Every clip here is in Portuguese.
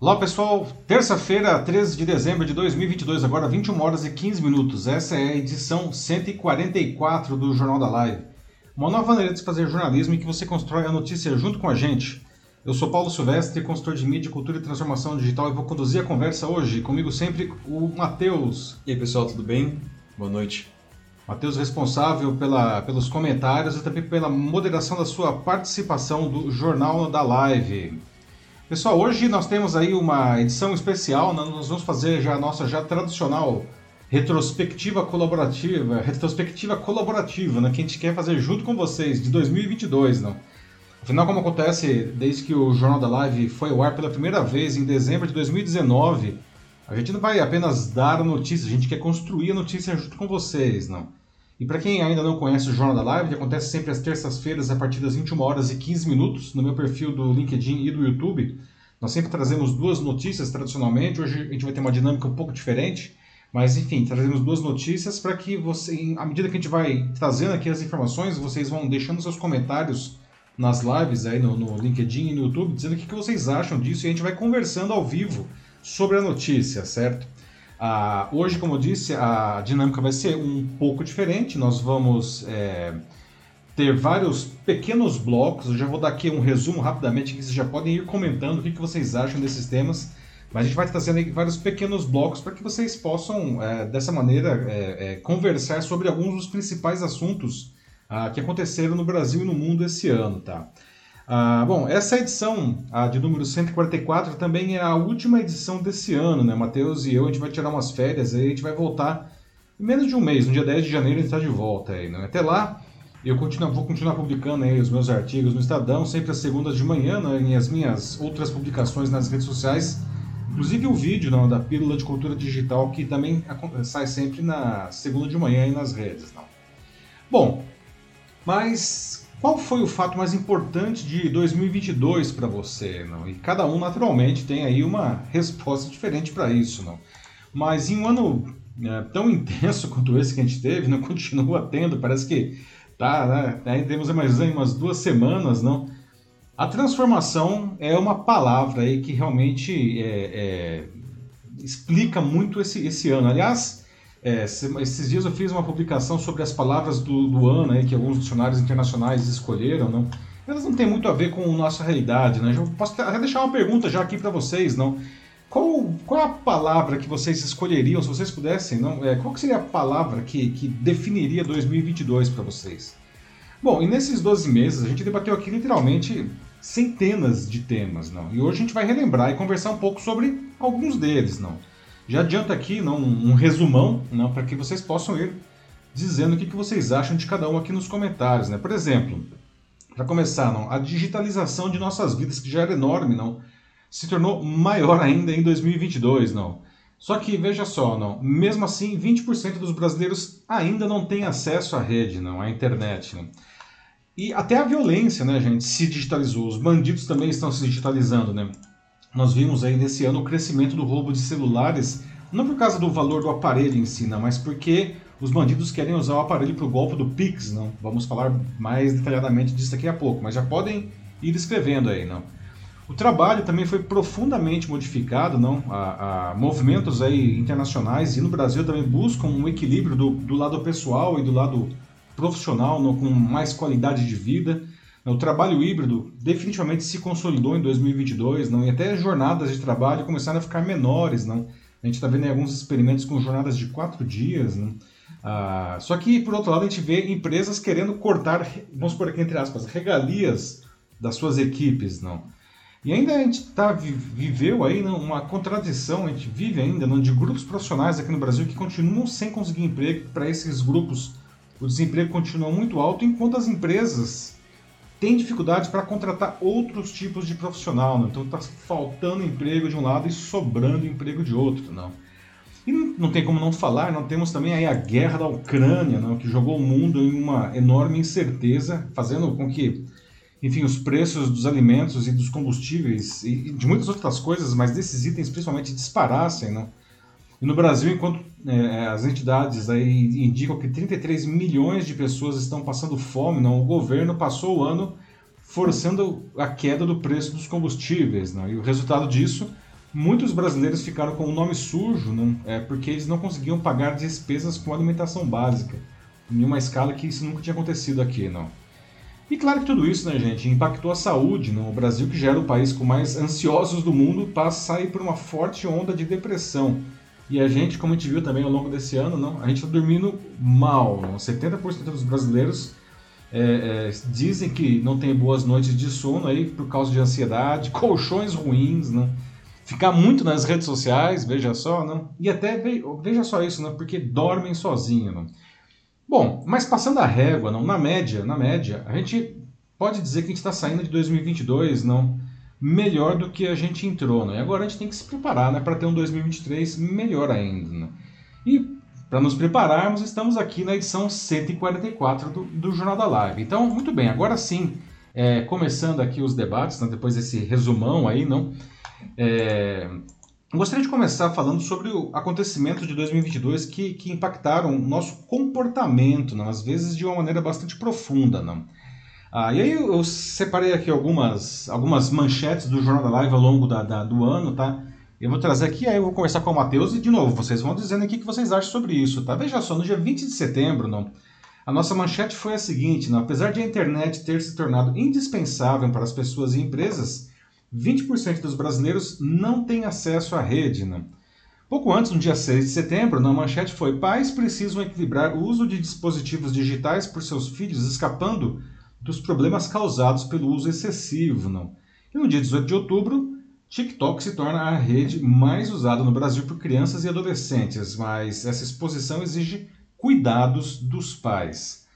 Olá pessoal, terça-feira, 13 de dezembro de 2022, agora 21 horas e 15 minutos. Essa é a edição 144 do Jornal da Live. Uma nova maneira de fazer jornalismo em que você constrói a notícia junto com a gente. Eu sou Paulo Silvestre, consultor de mídia, cultura e transformação digital e vou conduzir a conversa hoje. Comigo sempre o Matheus. E aí pessoal, tudo bem? Boa noite. Matheus responsável pela, pelos comentários e também pela moderação da sua participação do Jornal da Live. Pessoal, hoje nós temos aí uma edição especial, né? nós vamos fazer já a nossa já tradicional retrospectiva colaborativa, retrospectiva colaborativa, né, que a gente quer fazer junto com vocês de 2022, não? Afinal, como acontece desde que o Jornal da Live foi ao ar pela primeira vez em dezembro de 2019, a gente não vai apenas dar a notícia, a gente quer construir a notícia junto com vocês, não? E para quem ainda não conhece o Jornal da Live, que acontece sempre às terças-feiras a partir das 21 horas e 15 minutos no meu perfil do LinkedIn e do YouTube. Nós sempre trazemos duas notícias tradicionalmente. Hoje a gente vai ter uma dinâmica um pouco diferente, mas enfim, trazemos duas notícias para que você, à medida que a gente vai trazendo aqui as informações, vocês vão deixando seus comentários nas lives aí no, no LinkedIn e no YouTube, dizendo o que, que vocês acham disso e a gente vai conversando ao vivo sobre a notícia, certo? Ah, hoje, como eu disse, a dinâmica vai ser um pouco diferente. Nós vamos é, ter vários pequenos blocos. Eu já vou dar aqui um resumo rapidamente, que vocês já podem ir comentando o que, que vocês acham desses temas. Mas a gente vai trazendo vários pequenos blocos para que vocês possam, é, dessa maneira, é, é, conversar sobre alguns dos principais assuntos ah, que aconteceram no Brasil e no mundo esse ano. Tá? Ah, bom, essa edição, a de número 144, também é a última edição desse ano, né? Matheus e eu, a gente vai tirar umas férias, aí a gente vai voltar em menos de um mês, no dia 10 de janeiro a gente está de volta aí, né? Até lá, eu continuo, vou continuar publicando aí os meus artigos no Estadão, sempre às segundas de manhã, né? E as minhas outras publicações nas redes sociais, inclusive o vídeo não, da Pílula de Cultura Digital, que também sai sempre na segunda de manhã aí nas redes, não. Bom, mas qual foi o fato mais importante de 2022 para você? Não? E cada um, naturalmente, tem aí uma resposta diferente para isso. Não? Mas em um ano é, tão intenso quanto esse que a gente teve, não continua tendo, parece que tá, né? Aí temos mais umas duas semanas, não? A transformação é uma palavra aí que realmente é, é, explica muito esse, esse ano. Aliás, é, esses dias eu fiz uma publicação sobre as palavras do, do ano aí, que alguns dicionários internacionais escolheram, não? Elas não têm muito a ver com a nossa realidade, né? Eu posso até deixar uma pergunta já aqui para vocês, não? Qual, qual a palavra que vocês escolheriam, se vocês pudessem, não? É, qual seria a palavra que, que definiria 2022 para vocês? Bom, e nesses 12 meses a gente debateu aqui literalmente centenas de temas, não? E hoje a gente vai relembrar e conversar um pouco sobre alguns deles, não? Já adianta aqui não, um resumão não, para que vocês possam ir dizendo o que, que vocês acham de cada um aqui nos comentários. Né? Por exemplo, para começar, não, a digitalização de nossas vidas, que já era enorme, não, se tornou maior ainda em 2022. Não. Só que veja só, não, mesmo assim, 20% dos brasileiros ainda não têm acesso à rede, não, à internet. Não. E até a violência, né, gente, se digitalizou. Os bandidos também estão se digitalizando, né? Nós vimos aí nesse ano o crescimento do roubo de celulares, não por causa do valor do aparelho em si, não, mas porque os bandidos querem usar o aparelho para o golpe do Pix, não? Vamos falar mais detalhadamente disso daqui a pouco, mas já podem ir escrevendo aí, não? O trabalho também foi profundamente modificado, não? A, a movimentos aí internacionais e no Brasil também buscam um equilíbrio do, do lado pessoal e do lado profissional, não? com mais qualidade de vida. O trabalho híbrido definitivamente se consolidou em 2022, não? e até as jornadas de trabalho começaram a ficar menores. Não? A gente está vendo alguns experimentos com jornadas de quatro dias. Não? Ah, só que, por outro lado, a gente vê empresas querendo cortar, vamos por aqui entre aspas, regalias das suas equipes. Não? E ainda a gente tá, viveu aí não, uma contradição, a gente vive ainda não, de grupos profissionais aqui no Brasil que continuam sem conseguir emprego. Para esses grupos, o desemprego continua muito alto, enquanto as empresas tem dificuldade para contratar outros tipos de profissional, né? então está faltando emprego de um lado e sobrando emprego de outro, não. E não tem como não falar, não temos também aí a guerra da Ucrânia, não, que jogou o mundo em uma enorme incerteza, fazendo com que, enfim, os preços dos alimentos e dos combustíveis e de muitas outras coisas, mas desses itens principalmente disparassem, não. E no Brasil, enquanto é, as entidades aí indicam que 33 milhões de pessoas estão passando fome, não, o governo passou o ano forçando a queda do preço dos combustíveis. Né? E o resultado disso, muitos brasileiros ficaram com o nome sujo, né? é, porque eles não conseguiam pagar despesas com alimentação básica, em uma escala que isso nunca tinha acontecido aqui. Não. E claro que tudo isso, né, gente, impactou a saúde. No Brasil, que já era o país com mais ansiosos do mundo, passa aí por uma forte onda de depressão. E a gente, como a gente viu também ao longo desse ano, não, a gente está dormindo mal. Não? 70% dos brasileiros é, é, dizem que não tem boas noites de sono aí por causa de ansiedade, colchões ruins, não? ficar muito nas redes sociais, veja só, não? e até veja só isso, não? porque dormem sozinhos. Não? Bom, mas passando a régua, não, na média, na média, a gente pode dizer que a gente está saindo de 2022 não melhor do que a gente entrou, né? E agora a gente tem que se preparar, né, para ter um 2023 melhor ainda, né? E para nos prepararmos, estamos aqui na edição 144 do, do Jornal da Live. Então, muito bem, agora sim, é, começando aqui os debates, né, depois desse resumão aí, não? É, Gostaria de começar falando sobre acontecimentos de 2022 que, que impactaram o nosso comportamento, não? às vezes de uma maneira bastante profunda. Não? Ah, e aí eu separei aqui algumas, algumas manchetes do Jornal da Live ao longo da, da, do ano, tá? Eu vou trazer aqui, aí eu vou conversar com o Matheus e, de novo, vocês vão dizendo aqui o que vocês acham sobre isso, tá? Veja só, no dia 20 de setembro, não, a nossa manchete foi a seguinte, não, apesar de a internet ter se tornado indispensável para as pessoas e empresas, 20% dos brasileiros não têm acesso à rede. Né? Pouco antes, no dia 6 de setembro, na manchete foi: pais precisam equilibrar o uso de dispositivos digitais por seus filhos, escapando dos problemas causados pelo uso excessivo. Não? E no dia 18 de outubro, TikTok se torna a rede mais usada no Brasil por crianças e adolescentes, mas essa exposição exige cuidados dos pais.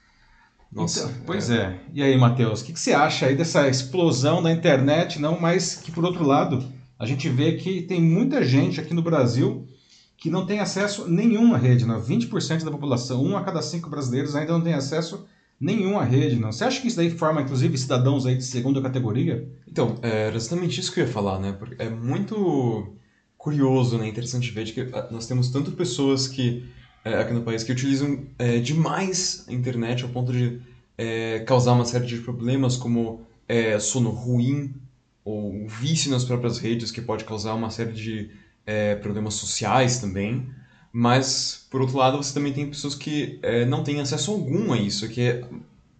Nossa, então, pois é. é. E aí, Matheus, o que, que, você acha aí dessa explosão da internet, não? Mas que, por outro lado, a gente vê que tem muita gente aqui no Brasil que não tem acesso nenhum à rede, não? 20% da população, um a cada cinco brasileiros ainda não tem acesso nenhum à rede, não? Você acha que isso daí forma, inclusive, cidadãos aí de segunda categoria? Então, é, era exatamente isso que eu ia falar, né? Porque é muito curioso, né? Interessante ver que ah, nós temos tanto pessoas que é, aqui no país que utilizam é, demais a internet ao ponto de é, causar uma série de problemas como é, sono ruim ou vício nas próprias redes que pode causar uma série de é, problemas sociais também. Mas, por outro lado, você também tem pessoas que é, não têm acesso algum a isso, que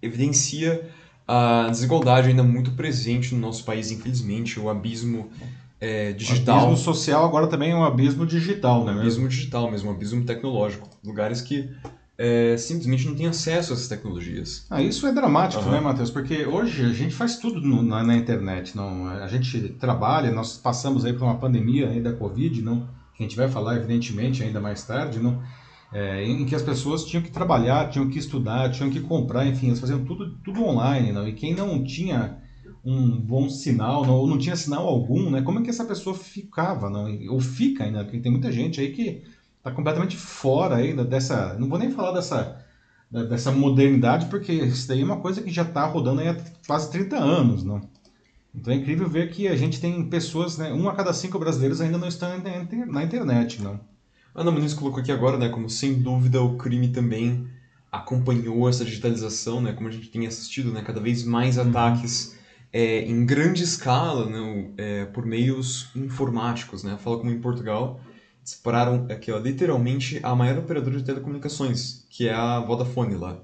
evidencia a desigualdade ainda muito presente no nosso país, infelizmente, o abismo é, digital. O abismo social agora também é um abismo digital, né? Um abismo digital mesmo, um abismo tecnológico. Lugares que é, simplesmente não têm acesso a essas tecnologias. Ah, isso é dramático, uhum. né, Matheus? Porque hoje a gente faz tudo no, na, na, internet. Não, a gente trabalha, nós passamos aí por uma pandemia aí da Covid, não, que a gente vai falar evidentemente ainda mais tarde, não, é, em que as pessoas tinham que trabalhar, tinham que estudar, tinham que comprar, enfim, eles faziam tudo, tudo online, não, e quem não tinha um bom sinal, não, ou não tinha sinal algum, né? Como é que essa pessoa ficava, não? Ou fica ainda, porque tem muita gente aí que está completamente fora ainda dessa, não vou nem falar dessa dessa modernidade, porque isso daí é uma coisa que já está rodando há quase 30 anos, não? Então é incrível ver que a gente tem pessoas, né, um a cada cinco brasileiros ainda não estão na internet, não? A Ana Muniz colocou aqui agora, né, como sem dúvida o crime também acompanhou essa digitalização, né, como a gente tem assistido, né, cada vez mais uhum. ataques é, em grande escala né, é, por meios informáticos. Né? Fala como em Portugal separaram aqui, ó, literalmente a maior operadora de telecomunicações, que é a Vodafone lá.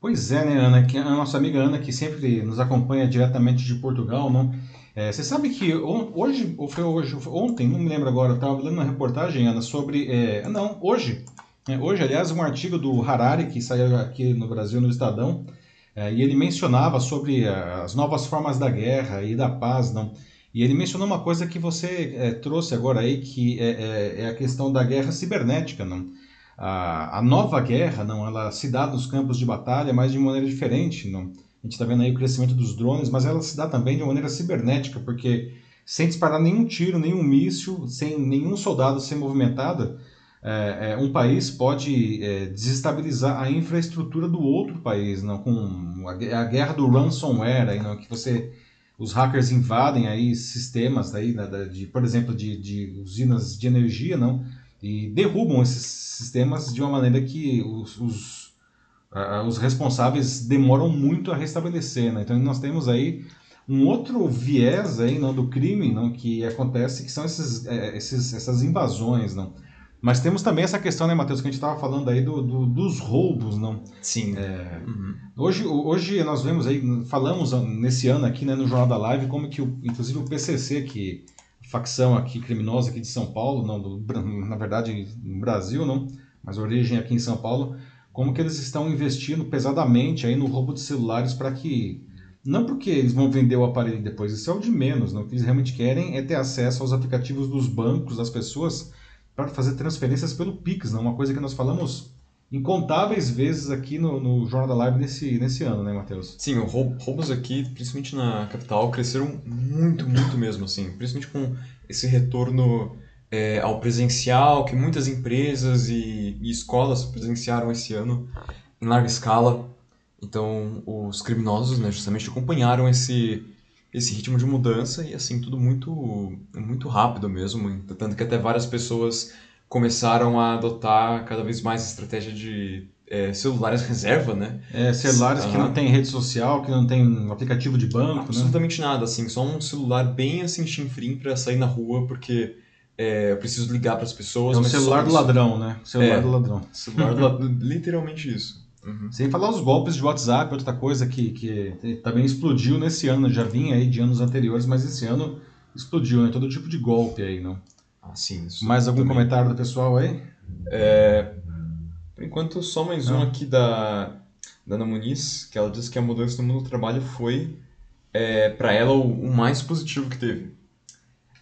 Pois é, né, Ana? Que a nossa amiga Ana, que sempre nos acompanha diretamente de Portugal, não? É, você sabe que hoje, ou foi hoje, ontem, não me lembro agora, eu estava lendo uma reportagem, Ana, sobre. É, não, hoje. É, hoje, aliás, um artigo do Harari, que saiu aqui no Brasil, no Estadão, é, e ele mencionava sobre é, as novas formas da guerra e da paz, não? E ele mencionou uma coisa que você é, trouxe agora aí, que é, a questão da guerra cibernética, não? A, a, nova guerra, não, ela se dá nos campos de batalha, mas de maneira diferente, não? A gente está vendo aí o crescimento dos drones, mas ela se dá também de maneira cibernética, porque sem disparar nenhum tiro, nenhum míssil, sem nenhum soldado ser movimentado, é, é, um país pode é, desestabilizar a infraestrutura do outro país, não? Com a, a guerra do ransomware, aí, não, que você os hackers invadem aí sistemas aí, de, por exemplo, de, de usinas de energia, não, e derrubam esses sistemas de uma maneira que os, os, uh, os responsáveis demoram muito a restabelecer, né? Então nós temos aí um outro viés aí, não, do crime, não, que acontece, que são esses, é, esses, essas invasões, não. Mas temos também essa questão, né, Matheus, que a gente estava falando aí do, do, dos roubos, não? Sim. É, uhum. hoje, hoje nós vemos aí, falamos nesse ano aqui, né, no Jornal da Live, como que, o, inclusive, o PCC, que facção aqui criminosa aqui de São Paulo, não, do, na verdade, no Brasil, não, mas origem aqui em São Paulo, como que eles estão investindo pesadamente aí no roubo de celulares para que não porque eles vão vender o aparelho depois, isso é o de menos. Não? O que eles realmente querem é ter acesso aos aplicativos dos bancos, das pessoas, para fazer transferências pelo Pix. Não? Uma coisa que nós falamos incontáveis vezes aqui no, no Jornal da Live nesse, nesse ano, né, Matheus? Sim, roubos aqui, principalmente na capital, cresceram muito, muito mesmo, assim. Principalmente com esse retorno é, ao presencial, que muitas empresas e, e escolas presenciaram esse ano em larga escala. Então, os criminosos, né, justamente acompanharam esse esse ritmo de mudança e assim tudo muito muito rápido mesmo, tanto que até várias pessoas começaram a adotar cada vez mais a estratégia de é, celulares reserva, né? É, celulares que não tem rede social, que não tem aplicativo de banco, né? Absolutamente né? nada, assim, só um celular bem assim chinfrim para sair na rua, porque é, eu preciso ligar para as pessoas. É o celular do ladrão, né? Celular é, do ladrão. Celular do ladrão, literalmente isso. Uhum. Sem falar os golpes de WhatsApp, outra coisa que, que também explodiu nesse ano, já vinha aí de anos anteriores, mas esse ano explodiu, né? Todo tipo de golpe aí, não? Ah, sim. Mais algum também. comentário do pessoal aí? É, por enquanto, só mais um aqui da, da Ana Muniz, que ela disse que a mudança no mundo do trabalho foi, é, para ela, o, o mais positivo que teve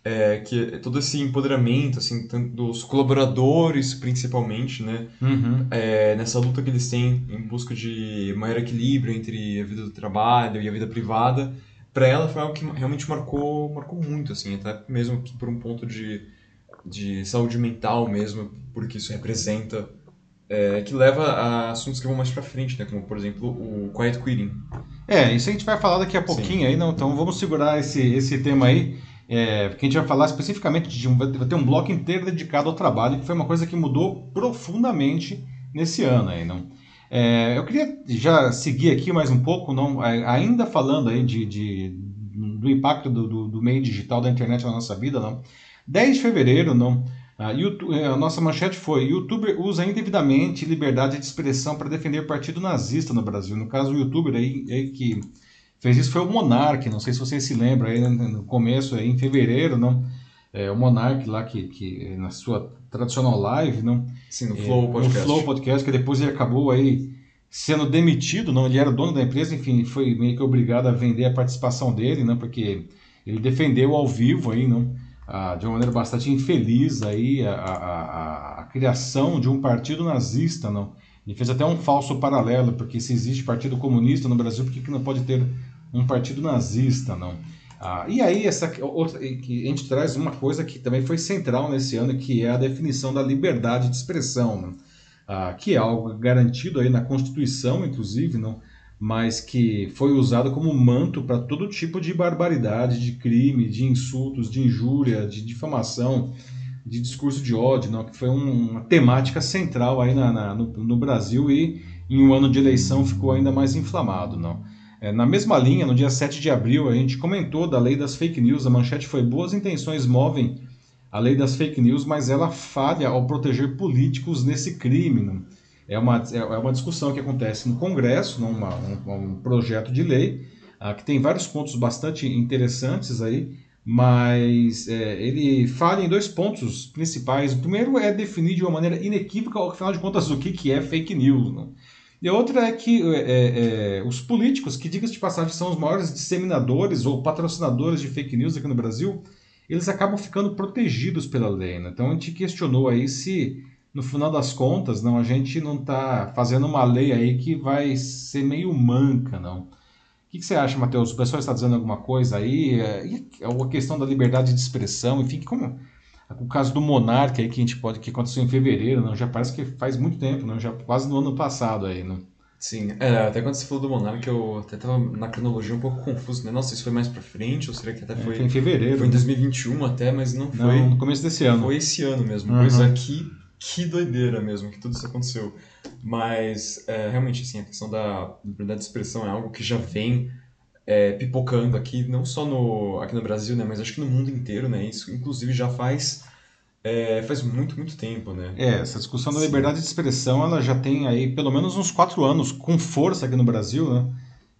é, que todo esse empoderamento, assim, tanto dos colaboradores, principalmente, né, uhum. é, nessa luta que eles têm em busca de maior equilíbrio entre a vida do trabalho e a vida privada, para ela foi algo que realmente marcou, marcou muito, assim, até mesmo por um ponto de, de saúde mental mesmo, porque isso representa, é, que leva a assuntos que vão mais para frente, né, como por exemplo o quiet quitting. É, isso a gente vai falar daqui a pouquinho Sim. aí, não, então vamos segurar esse, esse tema aí. É, porque a gente vai falar especificamente de um, vai ter um bloco inteiro dedicado ao trabalho, que foi uma coisa que mudou profundamente nesse ano aí, não? É, eu queria já seguir aqui mais um pouco, não, ainda falando aí de, de do impacto do, do, do, meio digital da internet na nossa vida, não? 10 de fevereiro, não? A, YouTube, a nossa manchete foi: YouTuber usa indevidamente liberdade de expressão para defender o partido nazista no Brasil. No caso, o YouTuber aí, aí que fez isso foi o Monark, não sei se vocês se lembram, aí no começo, aí, em fevereiro, não? É, o Monark lá, que, que na sua tradicional live, não? Sim, no Flow é, Podcast. No Flow Podcast, que depois ele acabou aí sendo demitido, não? Ele era dono da empresa, enfim, foi meio que obrigado a vender a participação dele, não? Porque ele defendeu ao vivo aí, não? Ah, de uma maneira bastante infeliz aí a, a, a, a criação de um partido nazista, não? Ele fez até um falso paralelo, porque se existe partido comunista no Brasil, por que, que não pode ter um partido nazista, não? Ah, e aí essa outra, que a gente traz uma coisa que também foi central nesse ano, que é a definição da liberdade de expressão, né? ah, que é algo garantido aí na Constituição, inclusive, não? Mas que foi usado como manto para todo tipo de barbaridade, de crime, de insultos, de injúria, de difamação, de discurso de ódio, não, que foi um, uma temática central aí na, na no, no, Brasil e em um ano de eleição ficou ainda mais inflamado. Não. É, na mesma linha, no dia 7 de abril, a gente comentou da lei das fake news, a manchete foi boas intenções movem a lei das fake news, mas ela falha ao proteger políticos nesse crime. Não. É uma, é, é uma discussão que acontece no Congresso, não, uma, um, um projeto de lei, ah, que tem vários pontos bastante interessantes aí, mas é, ele fala em dois pontos principais. O primeiro é definir de uma maneira inequívoca, afinal de contas, o que, que é fake news. Né? E a outra é que é, é, é os políticos, que diga-se de passagem, são os maiores disseminadores ou patrocinadores de fake news aqui no Brasil, eles acabam ficando protegidos pela lei. Né? Então a gente questionou aí se, no final das contas, não a gente não está fazendo uma lei aí que vai ser meio manca, não. O que, que, você acha, Matheus? O pessoal está dizendo alguma coisa aí? É, e a questão da liberdade de expressão, enfim, como o caso do Monarca aí que a gente pode que aconteceu em fevereiro, não? Já parece que faz muito tempo, não? Já quase no ano passado aí, não? Sim, é, até quando você falou do Monarca, eu até tava na cronologia um pouco confuso, né? Nossa, isso foi mais pra frente, ou será que até foi. É, foi em fevereiro. Foi em 2021 até, mas não foi. Não, no começo desse ano. Foi esse ano mesmo. Uhum. Pois aqui, que doideira mesmo, que tudo isso aconteceu. Mas, é, realmente, assim, a questão da liberdade de expressão é algo que já vem é, pipocando aqui, não só no, aqui no Brasil, né, mas acho que no mundo inteiro, né, isso inclusive já faz, é, faz muito, muito tempo, né. É, essa discussão da liberdade de expressão, ela já tem aí pelo menos uns quatro anos com força aqui no Brasil, né,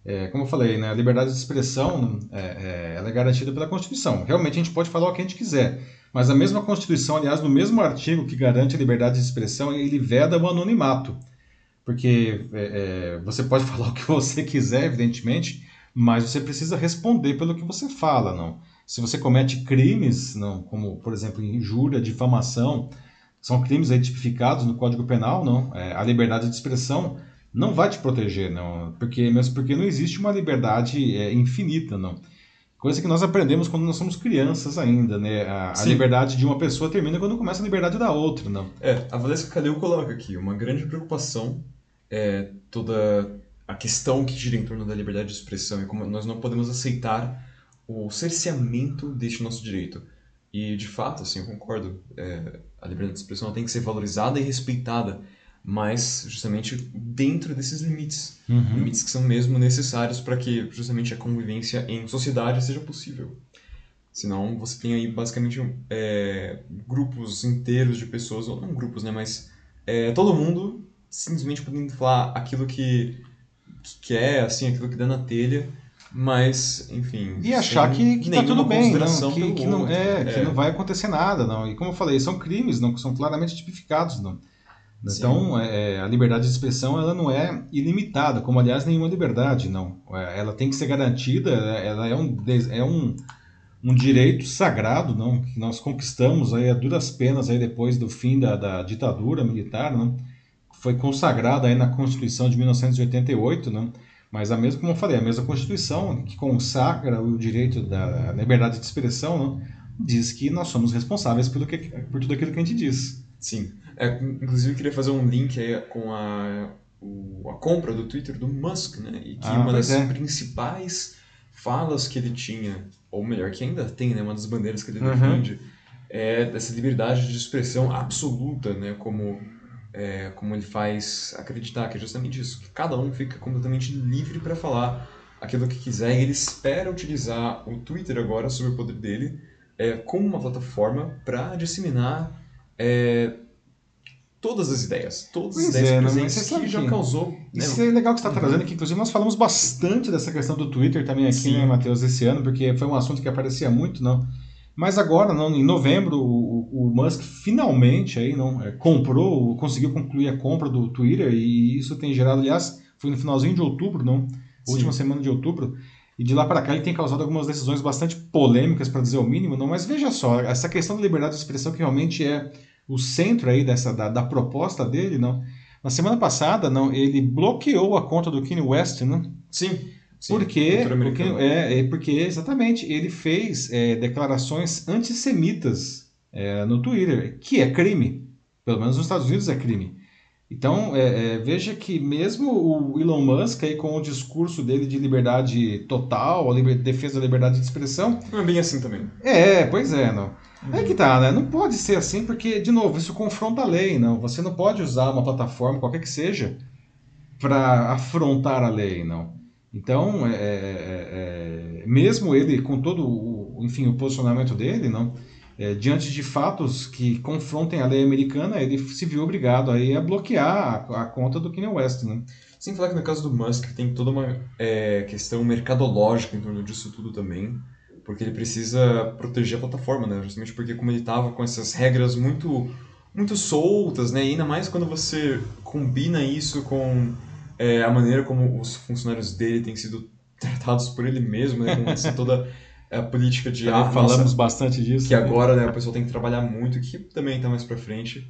é, como eu falei, né, a liberdade de expressão é, é, ela é garantida pela Constituição. Realmente a gente pode falar o que a gente quiser, mas a mesma Constituição, aliás, no mesmo artigo que garante a liberdade de expressão, ele veda o anonimato. Porque é, é, você pode falar o que você quiser, evidentemente, mas você precisa responder pelo que você fala, não. Se você comete crimes, não, como por exemplo injúria, difamação, são crimes aí tipificados no Código Penal, não. É, a liberdade de expressão não vai te proteger, não, porque mesmo porque não existe uma liberdade é, infinita, não. Coisa que nós aprendemos quando nós somos crianças ainda, né? A, a, liberdade de uma pessoa termina quando começa a liberdade da outra, não? É, a Valesca Calil coloca aqui uma grande preocupação é toda a questão que gira em torno da liberdade de expressão e como nós não podemos aceitar o cerceamento deste nosso direito. E de fato, assim, eu concordo, é, a liberdade de expressão tem que ser valorizada e respeitada mas justamente dentro desses limites. Uhum. Limites que são mesmo necessários para que justamente a convivência em sociedade seja possível. Senão você tem aí basicamente é, grupos inteiros de pessoas, ou não grupos, né, mas é, todo mundo simplesmente podendo falar aquilo que, que quer, assim, aquilo que dá na telha, mas, enfim. E achar que, que tá tudo bem, não, que, que não, é, é, que não vai acontecer nada, não. E como eu falei, são crimes, não, são claramente tipificados, não. Então, é, a liberdade de expressão ela não é ilimitada, como aliás nenhuma liberdade, não. É, ela tem que ser garantida, ela é um, é um, um direito sagrado, não, que nós conquistamos aí a duras penas aí depois do fim da, da ditadura militar, não. Foi consagrada aí na Constituição de 1988, não. Mas a mesma, como eu falei, a mesma Constituição que consagra o direito da liberdade de expressão, não, diz que nós somos responsáveis pelo que, por tudo aquilo que a gente diz. Sim. É, inclusive, eu queria fazer um link aí com a, o, a compra do Twitter do Musk, né? E que ah, uma das é. principais falas que ele tinha, ou melhor, que ainda tem, né? Uma das bandeiras que ele uhum. defende, é dessa liberdade de expressão absoluta, né? Como, é, como ele faz acreditar, que é justamente isso, que cada um fica completamente livre para falar aquilo que quiser e ele espera utilizar o Twitter agora, sob o poder dele, é, como uma plataforma para disseminar é, todas as ideias, todas pois as ideias é, presentes que já causou. Né? Isso é legal que você está trazendo aqui. Inclusive, nós falamos bastante dessa questão do Twitter também aqui, Sim. né, Matheus, esse ano, porque foi um assunto que aparecia muito, não. Mas agora, não, em novembro, o, o Musk finalmente aí, não, é, comprou, conseguiu concluir a compra do Twitter e isso tem gerado, aliás, foi no finalzinho de outubro, não, última semana de outubro, e de lá para cá ele tem causado algumas decisões bastante polêmicas, para dizer o mínimo, não. Mas veja só, essa questão da liberdade de expressão que realmente é o centro aí dessa da, da proposta dele, não. Na semana passada, não, ele bloqueou a conta do Kanye West, não? Sim. Sim, porque, porque, é, é, porque exatamente ele fez é, declarações antissemitas é, no Twitter, que é crime. Pelo menos nos Estados Unidos é crime. Então, é, é, veja que mesmo o Elon Musk, aí, com o discurso dele de liberdade total, a liber, defesa da liberdade de expressão... Não é bem assim também. É, pois é, não. Uhum. É que tá, né? Não pode ser assim, porque, de novo, isso confronta a lei, não. Você não pode usar uma plataforma, qualquer que seja, para afrontar a lei, não. Então, é, é, é, é, mesmo ele, com todo o, enfim, o posicionamento dele, não, é, diante de fatos que confrontem a lei americana, ele se viu obrigado aí a bloquear a, a conta do Kanye West, né? Sem falar que no caso do Musk tem toda uma é, questão mercadológica em torno disso tudo também porque ele precisa proteger a plataforma, né? Justamente porque como ele estava com essas regras muito muito soltas, né? E ainda mais quando você combina isso com é, a maneira como os funcionários dele têm sido tratados por ele mesmo, né? Com essa toda a política de ah, falamos nossa, bastante disso que também. agora né, o pessoal tem que trabalhar muito que também está mais para frente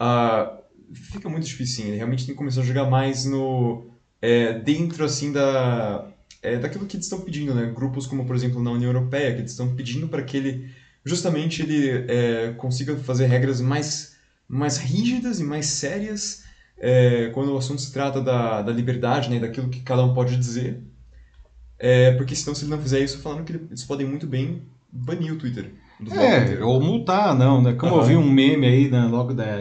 uh, fica muito difícil ele realmente tem que começar a jogar mais no é, dentro assim da é, daquilo que eles estão pedindo, né? Grupos como, por exemplo, na União Europeia, que eles estão pedindo para que ele, justamente, ele é, consiga fazer regras mais, mais rígidas e mais sérias é, quando o assunto se trata da, da liberdade, né? Daquilo que cada um pode dizer. É, porque senão, se ele não fizer isso, falando que eles podem muito bem banir o Twitter. É, ou multar, não, né? Como uhum. eu vi um meme aí, né, logo da,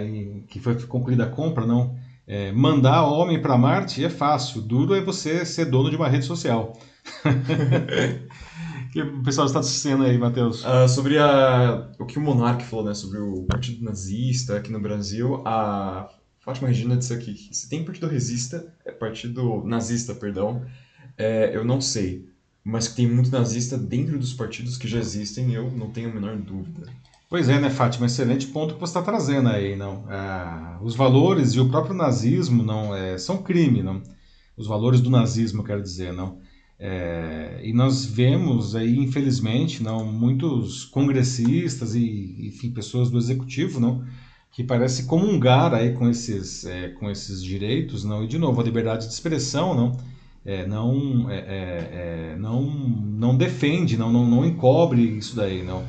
que foi concluída a compra, não é, mandar homem para Marte é fácil, duro é você ser dono de uma rede social. que o pessoal está assistindo aí, Matheus? Uh, sobre a, o que o Monark falou, né? Sobre o partido nazista aqui no Brasil, a Fátima Regina disse aqui que se tem partido resista, é partido nazista, perdão, é, eu não sei. Mas que tem muito nazista dentro dos partidos que já existem, eu não tenho a menor dúvida. Pois é, né, Fátima? Excelente ponto que você está trazendo aí, não? É, os valores e o próprio nazismo não é, são crime, não? Os valores do nazismo, quero dizer, não? É, e nós vemos aí, infelizmente, não, muitos congressistas e, enfim, pessoas do executivo, não, que parece comungar aí com esses, é, com esses direitos, não. E de novo, a liberdade de expressão, não, é, não, é, é, é, não, não defende, não, não, não encobre isso daí, não.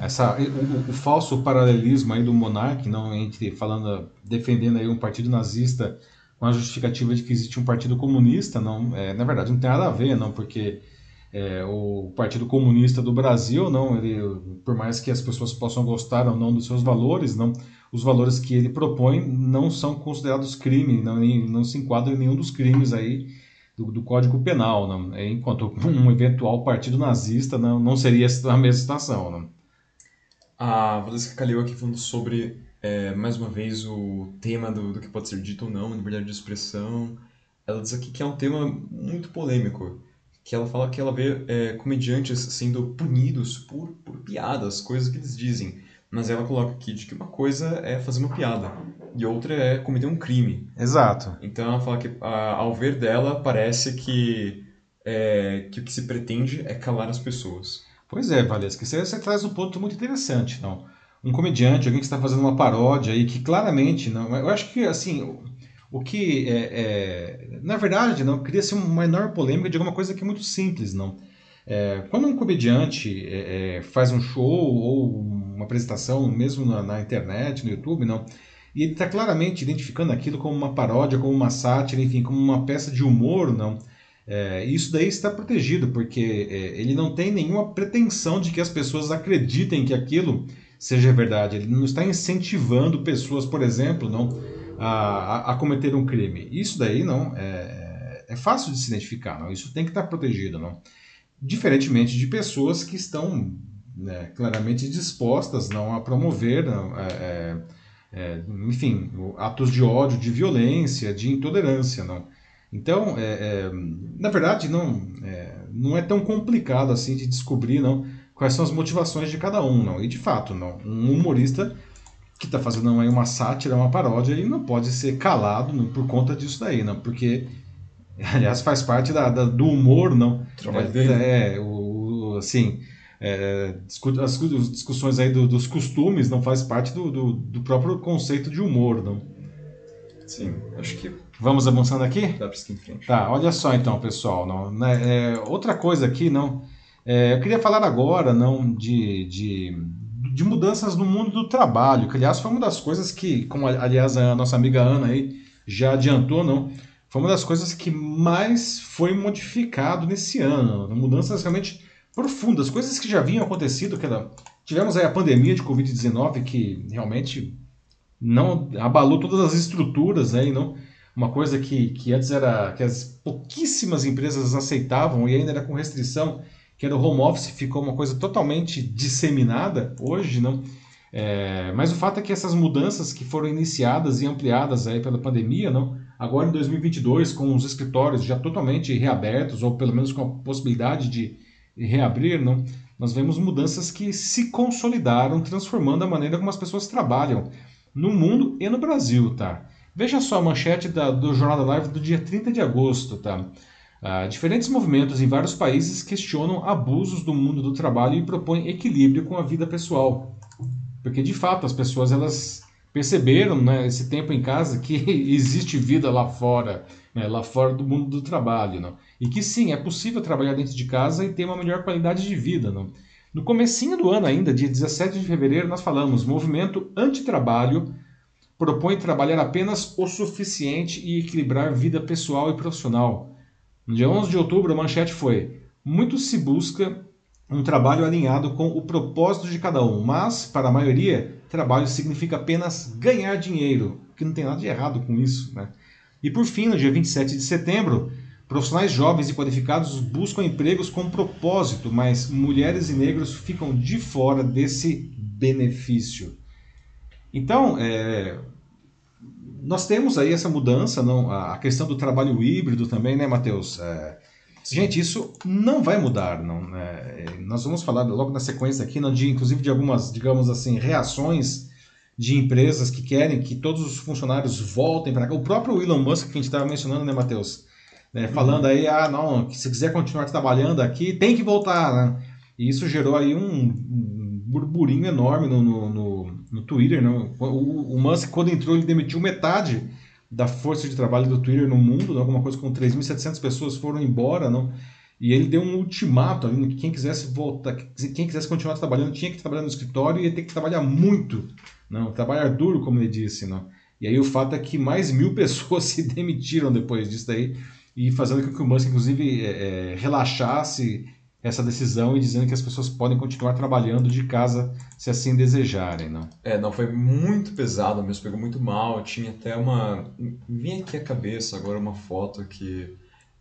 Essa, o, o falso paralelismo aí do monarca, não, entre falando, defendendo aí um partido nazista com a justificativa de que existe um partido comunista, não, é, na verdade não tem nada a ver, não, porque é, o Partido Comunista do Brasil, não, ele, por mais que as pessoas possam gostar ou não dos seus valores, não, os valores que ele propõe não são considerados crime, não, não se enquadram em nenhum dos crimes aí do, do Código Penal, não, é, enquanto um eventual partido nazista não, não seria a mesma situação. Não. A Valesca Calil aqui falando sobre é, mais uma vez, o tema do, do que pode ser dito ou não, liberdade de expressão. Ela diz aqui que é um tema muito polêmico, que ela fala que ela vê é, comediantes sendo punidos por, por piadas, coisas que eles dizem. Mas ela coloca aqui de que uma coisa é fazer uma piada e outra é cometer um crime. Exato. Então ela fala que, a, ao ver dela, parece que, é, que o que se pretende é calar as pessoas. Pois é, Valesca, você, você traz um ponto muito interessante, não? um comediante, alguém que está fazendo uma paródia aí, que claramente não. Eu acho que assim, o, o que é, é, na verdade não cria se uma enorme polêmica de alguma coisa que é muito simples, não. É, quando um comediante é, é, faz um show ou uma apresentação, mesmo na, na internet, no YouTube, não, e ele está claramente identificando aquilo como uma paródia, como uma sátira, enfim, como uma peça de humor, não. É, isso daí está protegido, porque é, ele não tem nenhuma pretensão de que as pessoas acreditem que aquilo seja verdade. Ele não está incentivando pessoas, por exemplo, não a, a, a cometer um crime. Isso daí não é, é fácil de se identificar. Não? Isso tem que estar protegido, não. Diferentemente de pessoas que estão né, claramente dispostas não a promover, não, é, é, é enfim, atos de ódio, de violência, de intolerância, não. Então, é, é, na verdade, não, não é tão complicado assim de descobrir, não quais são as motivações de cada um, não. E de fato, não. Um humorista que está fazendo aí uma sátira, uma paródia, ele não pode ser calado não, por conta disso daí, não, porque aliás faz parte da, da do humor, não. Trabalho é, dele. É, o, assim, é, as discussões aí do, dos costumes não faz parte do, do, do, próprio conceito de humor, não. Sim, acho que vamos avançando aqui. Dá para seguir em frente. Tá, olha só então, pessoal, não, né, é, outra coisa aqui, não. É, eu queria falar agora não de, de, de, mudanças no mundo do trabalho, que aliás foi uma das coisas que, como aliás a nossa amiga Ana aí já adiantou, não, foi uma das coisas que mais foi modificado nesse ano, mudanças realmente profundas, coisas que já vinham acontecido, que tivemos aí a pandemia de Covid-19 que realmente não abalou todas as estruturas aí, não uma coisa que, que antes era que as pouquíssimas empresas aceitavam e ainda era com restrição que era o home office, ficou uma coisa totalmente disseminada hoje, não? É, mas o fato é que essas mudanças que foram iniciadas e ampliadas aí pela pandemia, não? Agora em 2022, com os escritórios já totalmente reabertos ou pelo menos com a possibilidade de reabrir, não? Nós vemos mudanças que se consolidaram, transformando a maneira como as pessoas trabalham no mundo e no Brasil, tá? Veja só a manchete da, do Jornal da Live do dia 30 de agosto, tá? Uh, diferentes movimentos em vários países questionam abusos do mundo do trabalho e propõem equilíbrio com a vida pessoal. Porque, de fato, as pessoas elas perceberam né, esse tempo em casa que existe vida lá fora, né, lá fora do mundo do trabalho. Não? E que sim, é possível trabalhar dentro de casa e ter uma melhor qualidade de vida. Não? No comecinho do ano ainda, dia 17 de fevereiro, nós falamos, movimento antitrabalho propõe trabalhar apenas o suficiente e equilibrar vida pessoal e profissional no dia 11 de outubro, a manchete foi: Muito se busca um trabalho alinhado com o propósito de cada um, mas, para a maioria, trabalho significa apenas ganhar dinheiro, que não tem nada de errado com isso. Né? E por fim, no dia 27 de setembro, Profissionais jovens e qualificados buscam empregos com propósito, mas mulheres e negros ficam de fora desse benefício. Então, é, nós temos aí essa mudança, não, a questão do trabalho híbrido também, né, Matheus? É, gente, isso não vai mudar, não. Né? Nós vamos falar logo na sequência aqui, não, de, inclusive de algumas, digamos assim, reações de empresas que querem que todos os funcionários voltem para cá. O próprio Elon Musk que a gente estava mencionando, né, Matheus? né, falando aí, ah, não, que se quiser continuar trabalhando aqui, tem que voltar, né? E isso gerou aí um, um burburinho enorme no, no, no, no Twitter, né? O, o, Musk, quando entrou, ele demitiu metade da força de trabalho do Twitter no mundo, né? alguma coisa com 3.700 pessoas foram embora, não? E ele deu um ultimato ali, que quem quisesse voltar, quem quisesse continuar trabalhando, tinha que trabalhar no escritório e ia ter que trabalhar muito, não, trabalhar duro, como ele disse, não. E aí o fato é que mais mil pessoas se demitiram depois disso daí, e fazendo com que o Musk, inclusive, é, é, relaxasse essa decisão e dizendo que as pessoas podem continuar trabalhando de casa se assim desejarem, não? É, não, foi muito pesado mesmo, pegou muito mal, tinha até uma... Vem aqui a cabeça agora uma foto que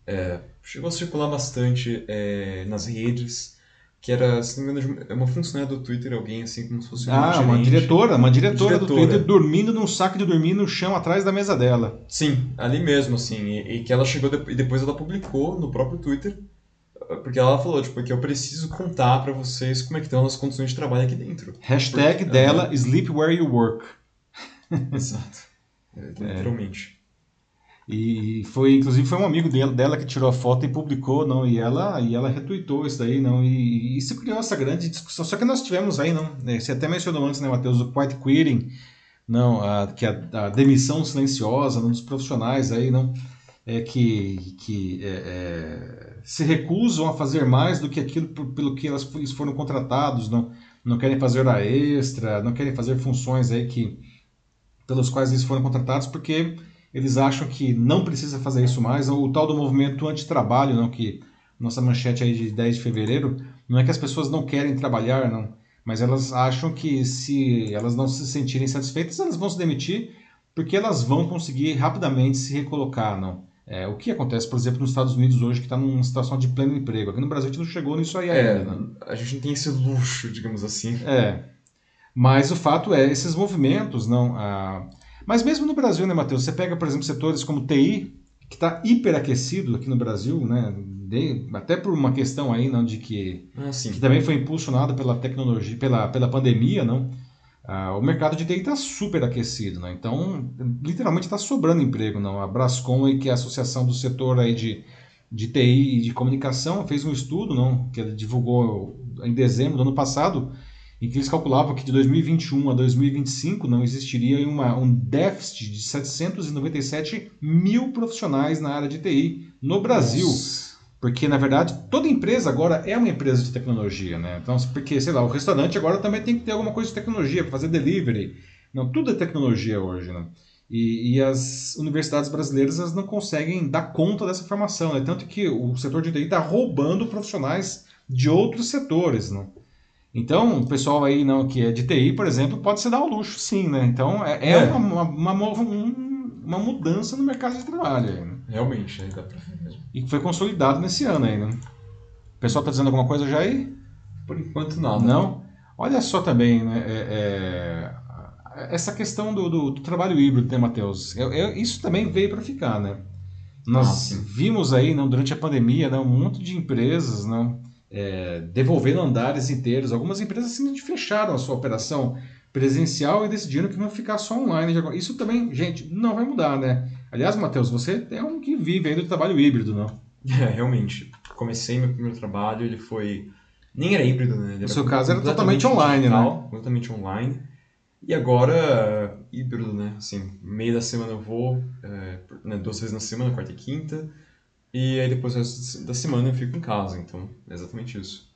é, chegou a circular bastante é, nas redes, que era, se não me engano, é uma funcionária do Twitter, alguém assim como se fosse Ah, uma diretora, uma diretora, diretora, do Twitter dormindo num saco de dormir no chão atrás da mesa dela. Sim, ali mesmo, assim, e, e que ela chegou e depois ela publicou no próprio Twitter, porque ela falou, tipo, que eu preciso contar para vocês como é que estão as condições de trabalho aqui dentro. Hashtag porque, dela, sleep where you work. Exato, é, literalmente. E foi, inclusive, foi um amigo dela que tirou a foto e publicou, não, e ela, e ela retweetou isso daí, não, e, e isso criou essa grande discussão. Só que nós tivemos aí, não, né, você até mencionou antes, né, Matheus, o quiet quitting, não, a, que a, a demissão silenciosa um dos profissionais aí, não, é que, que é, é, se recusam a fazer mais do que aquilo pelo que elas, eles foram contratados, não, não querem fazer hora extra, não querem fazer funções aí que pelos quais eles foram contratados, porque eles acham que não precisa fazer isso mais. O tal do movimento antitrabalho, não, que nossa manchete aí de 10 de fevereiro, não é que as pessoas não querem trabalhar, não, mas elas acham que se elas não se sentirem satisfeitas, elas vão se demitir, porque elas vão conseguir rapidamente se recolocar, não. É, o que acontece, por exemplo, nos Estados Unidos hoje, que está numa situação de pleno emprego. Aqui no Brasil a gente não chegou nisso aí é, ainda. Né? A gente não tem esse luxo, digamos assim. É. Mas o fato é, esses movimentos, não, a, mas mesmo no Brasil, né, Matheus? Você pega, por exemplo, setores como TI, que está hiperaquecido aqui no Brasil, né? De, até por uma questão aí, não, de que, ah, que também foi impulsionado pela tecnologia, pela, pela pandemia, não? Ah, o mercado de TI está super aquecido, né? Então, literalmente está sobrando emprego, não? A Brascom, que é a associação do setor aí de, de TI e de comunicação, fez um estudo, não? Que divulgou em dezembro do ano passado, em que eles calculavam que de 2021 a 2025 não existiria uma, um déficit de 797 mil profissionais na área de TI no Brasil. Nossa. Porque, na verdade, toda empresa agora é uma empresa de tecnologia, né? Então, porque, sei lá, o restaurante agora também tem que ter alguma coisa de tecnologia para fazer delivery. Não, tudo é tecnologia hoje, né? E, e, as universidades brasileiras elas não conseguem dar conta dessa formação, né? Tanto que o setor de TI está roubando profissionais de outros setores, né? Então, o pessoal aí não, que é de TI, por exemplo, pode se dar ao luxo, sim, né? Então, é, é, é. Uma, uma, uma, uma, mudança no mercado de trabalho. Né? Realmente, pra ver mesmo. E que foi consolidado nesse ano aí, né? O pessoal tá dizendo alguma coisa já aí? Por enquanto, nada. Não? Olha só também, né? É, é, essa questão do, do, do, trabalho híbrido, né, Matheus? isso também veio para ficar, né? Nós ah, vimos aí, não, durante a pandemia, né, um monte de empresas, não, é, devolvendo andares inteiros. Algumas empresas simplesmente fecharam a sua operação presencial e decidiram que vão ficar só online. Isso também, gente, não vai mudar, né? Aliás, Matheus, você é um que vive ainda do trabalho híbrido, não? É, realmente. Comecei meu primeiro trabalho, ele foi... Nem era híbrido, né? no seu caso era totalmente online, digital, né? Totalmente online. E agora, híbrido, né? Assim, meio da semana eu vou, é, né, duas vezes na semana, quarta e quinta. E aí depois da semana eu fico em casa, então é exatamente isso.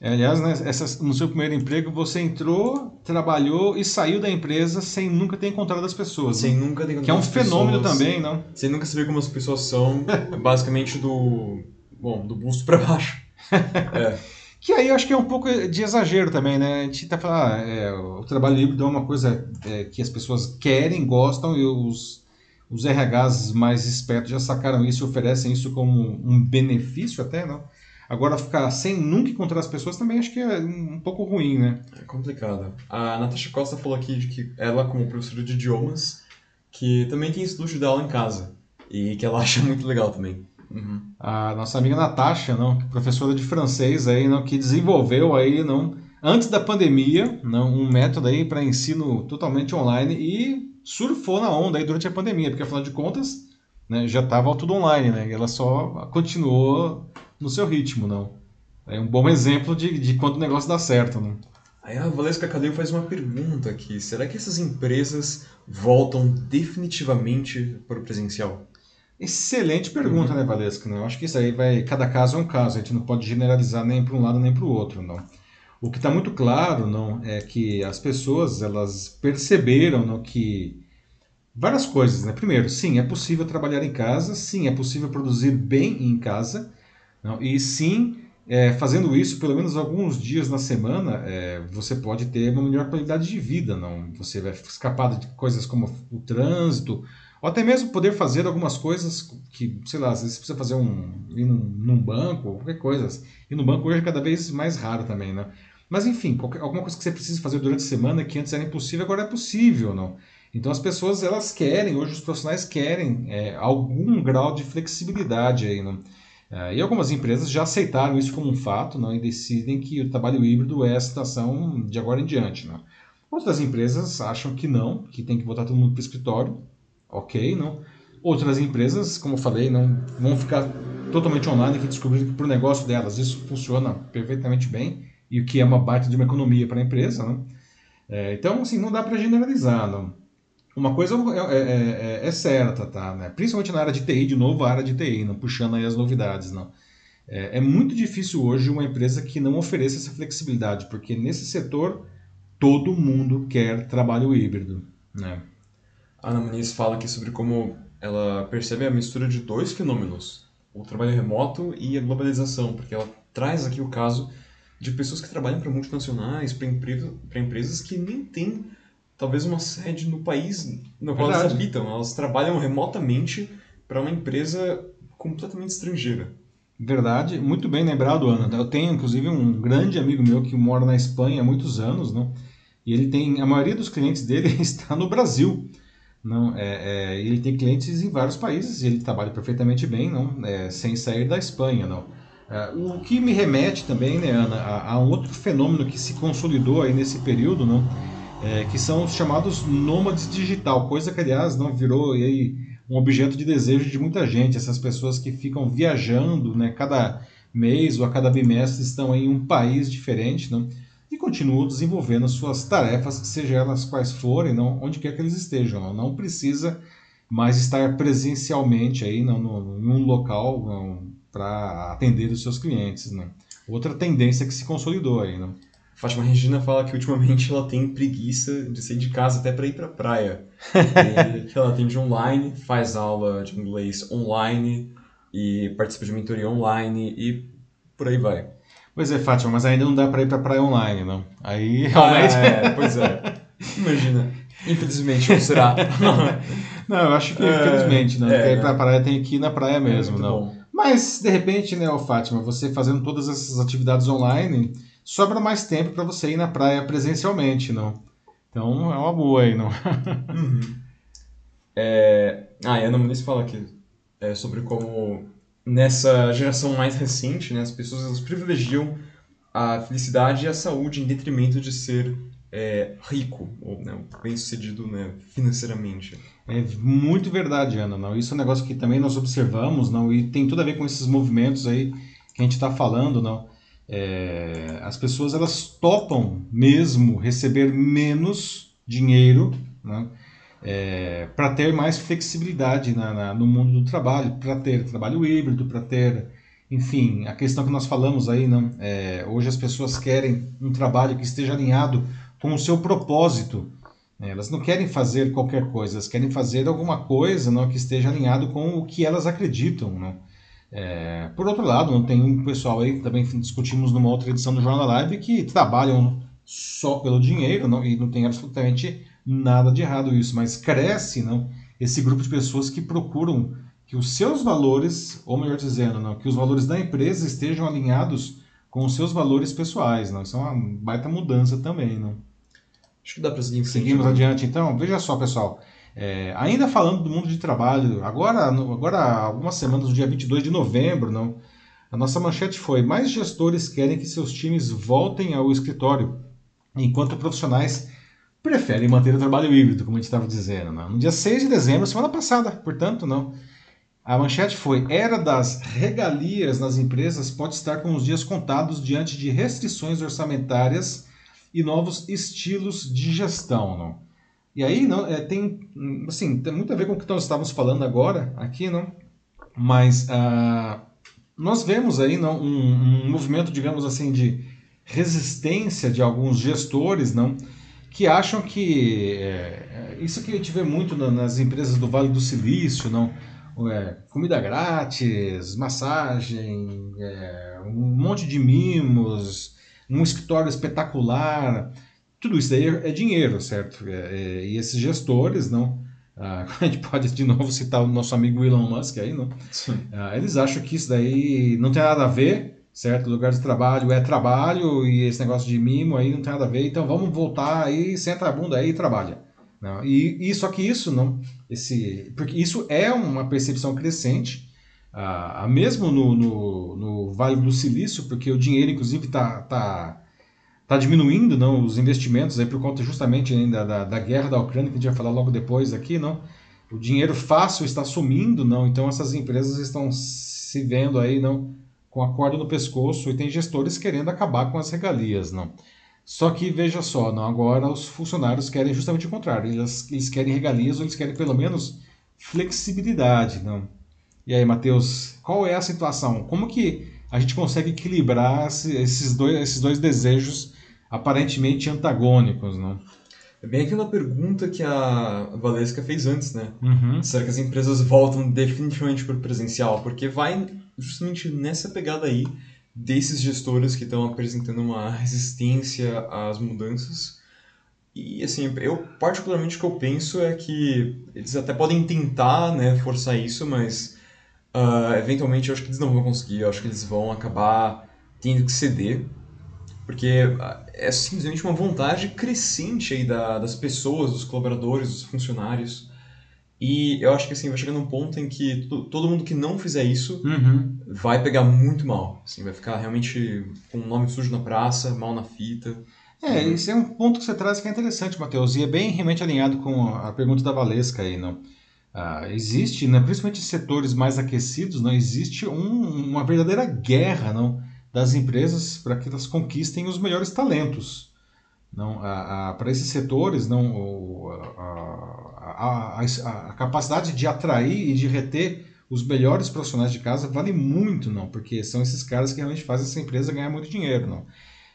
É, aliás, né, essa, no seu primeiro emprego você entrou, trabalhou e saiu da empresa sem nunca ter encontrado as pessoas. Sem né? nunca ter encontrado Que é um fenômeno pessoas, também, não? Sem nunca saber como as pessoas são, basicamente do, bom, do busto para baixo. é. Que aí eu acho que é um pouco de exagero também, né? A gente tá falando, ah, é, o trabalho livre é uma coisa é, que as pessoas querem, gostam e os os RHs mais espertos já sacaram isso e oferecem isso como um benefício até, não? Agora, ficar sem nunca encontrar as pessoas também acho que é um pouco ruim, né? É complicado. A Natasha Costa falou aqui de que ela, como professora de idiomas, que também tem esse luxo dela em casa. E que ela acha muito legal também. Uhum. A nossa amiga Natasha, não, professora de francês aí, não, que desenvolveu aí, não, antes da pandemia, não, um método aí para ensino totalmente online e surfou na onda aí durante a pandemia, porque afinal de contas, né, já estava tudo online, né? E ela só continuou no seu ritmo, não. É um bom exemplo de, de quando o negócio dá certo, né? Aí a Valesca Cadeu faz uma pergunta aqui. Será que essas empresas voltam definitivamente para o presencial? Excelente pergunta, né, Valesca? Eu acho que isso aí vai. Cada caso é um caso, a gente não pode generalizar nem para um lado nem para o outro, não. O que está muito claro, não, é que as pessoas elas perceberam, não, que várias coisas, né? Primeiro, sim, é possível trabalhar em casa, sim, é possível produzir bem em casa, não? E sim, é, fazendo isso pelo menos alguns dias na semana, é, você pode ter uma melhor qualidade de vida. Não? Você vai escapar de coisas como o trânsito, ou até mesmo poder fazer algumas coisas que, sei lá, às vezes você precisa fazer um. ir num, num banco, qualquer coisa. E no banco hoje é cada vez mais raro também, né? Mas enfim, qualquer, alguma coisa que você precisa fazer durante a semana que antes era impossível, agora é possível, não? Então as pessoas elas querem, hoje os profissionais querem é, algum grau de flexibilidade aí, não? É, e algumas empresas já aceitaram isso como um fato não, e decidem que o trabalho híbrido é a situação de agora em diante. Não. Outras empresas acham que não, que tem que botar todo mundo para o escritório, ok. Não. Outras empresas, como eu falei, não vão ficar totalmente online, que descobriram que para o negócio delas isso funciona perfeitamente bem e o que é uma baita de uma economia para a empresa. Não. É, então, assim, não dá para generalizar. Não. Uma coisa é, é, é, é, certa, tá? Né? Principalmente na área de TI, de novo, a área de TI, não puxando aí as novidades, não. É, é, muito difícil hoje uma empresa que não ofereça essa flexibilidade, porque nesse setor todo mundo quer trabalho híbrido, né? A Ana Muniz fala aqui sobre como ela percebe a mistura de dois fenômenos, o trabalho remoto e a globalização, porque ela traz aqui o caso de pessoas que trabalham para multinacionais, para empresas que nem têm talvez uma sede no país no qual elas habitam. Elas trabalham remotamente para uma empresa completamente estrangeira. Verdade, muito bem lembrado, Ana. Eu tenho, inclusive, um grande amigo meu que mora na Espanha há muitos anos, não? E ele tem, a maioria dos clientes dele está no Brasil, não? É, é, ele tem clientes em vários países e ele trabalha perfeitamente bem, não? É, sem sair da Espanha, não? É, o que me remete também, né, Ana, a, a um outro fenômeno que se consolidou aí nesse período, não? É, que são os chamados nômades digital, coisa que, aliás, não virou aí, um objeto de desejo de muita gente. Essas pessoas que ficam viajando, né, cada mês ou a cada bimestre estão em um país diferente, né, e continuam desenvolvendo suas tarefas, sejam elas quais forem, não, onde quer que eles estejam. Não, não precisa mais estar presencialmente aí não, no, em um local para atender os seus clientes. Né. Outra tendência que se consolidou aí. Não. Fátima Regina fala que ultimamente ela tem preguiça de sair de casa até para ir para praia. que ela atende online, faz aula de inglês online e participa de mentoria online e por aí vai. Pois é, Fátima, mas ainda não dá para ir para praia online, não. Aí realmente. Ah, é, pois é. Imagina. Infelizmente, não será. não, eu acho que é, infelizmente, né? É, Porque ir pra praia tem que ir na praia mesmo, é, não. Bom. Mas, de repente, né, Fátima, você fazendo todas essas atividades online sobra mais tempo para você ir na praia presencialmente, não? Então é uma boa aí, não? uhum. é... Ah, a Ana Muniz fala aqui é, sobre como nessa geração mais recente, né, as pessoas elas privilegiam a felicidade e a saúde em detrimento de ser é, rico ou né, bem sucedido né, financeiramente. É muito verdade, Ana. Não? Isso é um negócio que também nós observamos, não? E tem tudo a ver com esses movimentos aí que a gente está falando, não? É, as pessoas elas topam mesmo receber menos dinheiro né, é, para ter mais flexibilidade na, na, no mundo do trabalho, para ter trabalho híbrido, para ter, enfim, a questão que nós falamos aí, não, é, hoje as pessoas querem um trabalho que esteja alinhado com o seu propósito. Né, elas não querem fazer qualquer coisa, elas querem fazer alguma coisa não, que esteja alinhado com o que elas acreditam. Não. É, por outro lado, não tem um pessoal aí, também discutimos numa outra edição do Jornal Live, que trabalham só pelo dinheiro não, e não tem absolutamente nada de errado isso, mas cresce não, esse grupo de pessoas que procuram que os seus valores, ou melhor dizendo, não, que os valores da empresa estejam alinhados com os seus valores pessoais. Não? Isso é uma baita mudança também. Não? Acho que dá para seguir Seguimos né? adiante, então. Veja só, pessoal. É, ainda falando do mundo de trabalho, agora, agora algumas semanas, no dia 22 de novembro, não, a nossa manchete foi: mais gestores querem que seus times voltem ao escritório, enquanto profissionais preferem manter o trabalho híbrido, como a gente estava dizendo. Não? No dia 6 de dezembro, semana passada, portanto, não. A manchete foi: Era das regalias nas empresas pode estar com os dias contados diante de restrições orçamentárias e novos estilos de gestão. Não? E aí não, é, tem, assim, tem muito a ver com o que nós estávamos falando agora aqui, não? mas ah, nós vemos aí não, um, um movimento, digamos assim, de resistência de alguns gestores, não? que acham que é, é, isso que a gente vê muito nas empresas do Vale do Silício, não, é, comida grátis, massagem, é, um monte de mimos, um escritório espetacular, tudo isso daí é dinheiro, certo? É, é, e esses gestores, não, ah, a gente pode de novo citar o nosso amigo Elon Musk aí, não? Ah, eles acham que isso daí não tem nada a ver certo? Lugar de trabalho é trabalho e esse negócio de mimo aí não tem nada a ver, então vamos voltar aí, senta a bunda aí e trabalha. Não, e, e só que isso não, esse, porque isso é uma percepção crescente, ah, mesmo no, no, no, Vale do Silício, porque o dinheiro inclusive está tá, tá diminuindo, não, os investimentos aí por conta justamente ainda da, da guerra da Ucrânia que a gente vai falar logo depois aqui, não. O dinheiro fácil está sumindo, não. Então essas empresas estão se vendo aí, não com a corda no pescoço e tem gestores querendo acabar com as regalias, não. Só que veja só, não, agora os funcionários querem justamente o contrário, eles, eles querem regalias ou eles querem pelo menos flexibilidade, não. E aí, Matheus, qual é a situação? Como que a gente consegue equilibrar esses dois, esses dois desejos aparentemente antagônicos, não? É bem aquela pergunta que a Valesca fez antes, né? Uhum. Será que as empresas voltam definitivamente para o presencial? Porque vai justamente nessa pegada aí desses gestores que estão apresentando uma resistência às mudanças. E assim, eu particularmente o que eu penso é que eles até podem tentar, né, forçar isso, mas uh, eventualmente eu acho que eles não vão conseguir. Eu acho que eles vão acabar tendo que ceder, porque ah, é simplesmente uma vontade crescente aí da, das pessoas, dos colaboradores, dos funcionários e eu acho que assim, vai chegar num ponto em que todo mundo que não fizer isso uhum. vai pegar muito mal. Assim, vai ficar realmente com o nome sujo na praça, mal na fita. É, uhum. esse é um ponto que você traz que é interessante, Matheus, e é bem realmente alinhado com a pergunta da Valesca aí, não? Ah, existe, né, principalmente em setores mais aquecidos, não existe um, uma verdadeira guerra, não, das empresas para que elas conquistem os melhores talentos. Não, para esses setores, não, o, a, a, a, capacidade de atrair e de reter os melhores profissionais de casa vale muito, não, porque são esses caras que realmente fazem essa empresa ganhar muito dinheiro, não.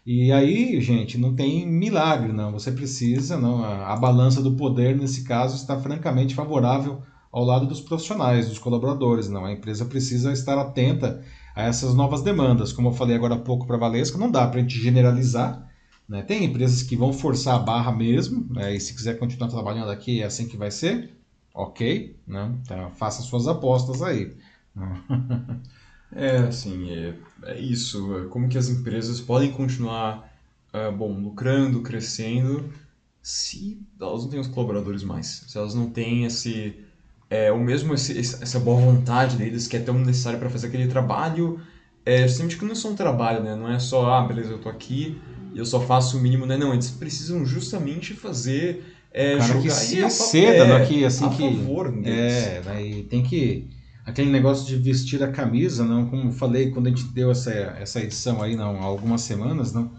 E aí, gente, não tem milagre, não. Você precisa, não. A, a balança do poder nesse caso está francamente favorável ao lado dos profissionais, dos colaboradores, não. A empresa precisa estar atenta a essas novas demandas. Como eu falei agora há pouco para a Valesca, não dá para a gente generalizar, né? Tem empresas que vão forçar a barra mesmo, né? e se quiser continuar trabalhando aqui, é assim que vai ser. Ok, né? então faça suas apostas aí. é, assim, é, é, isso. Como que as empresas podem continuar, uh, bom, lucrando, crescendo, se elas não têm os colaboradores mais, se elas não têm esse, é, o mesmo esse, essa boa vontade deles que é tão necessário para fazer aquele trabalho, é justamente que não é só um trabalho, né? Não é só, ah, beleza, eu tô aqui, e eu só faço o mínimo, né? Não, eles precisam justamente fazer é, cara jogar que se exceda, é? Que, assim, a que, favor deles. É, né? e tem que aquele negócio de vestir a camisa, não? Como falei quando a gente deu essa, essa edição aí, não, há algumas semanas, não?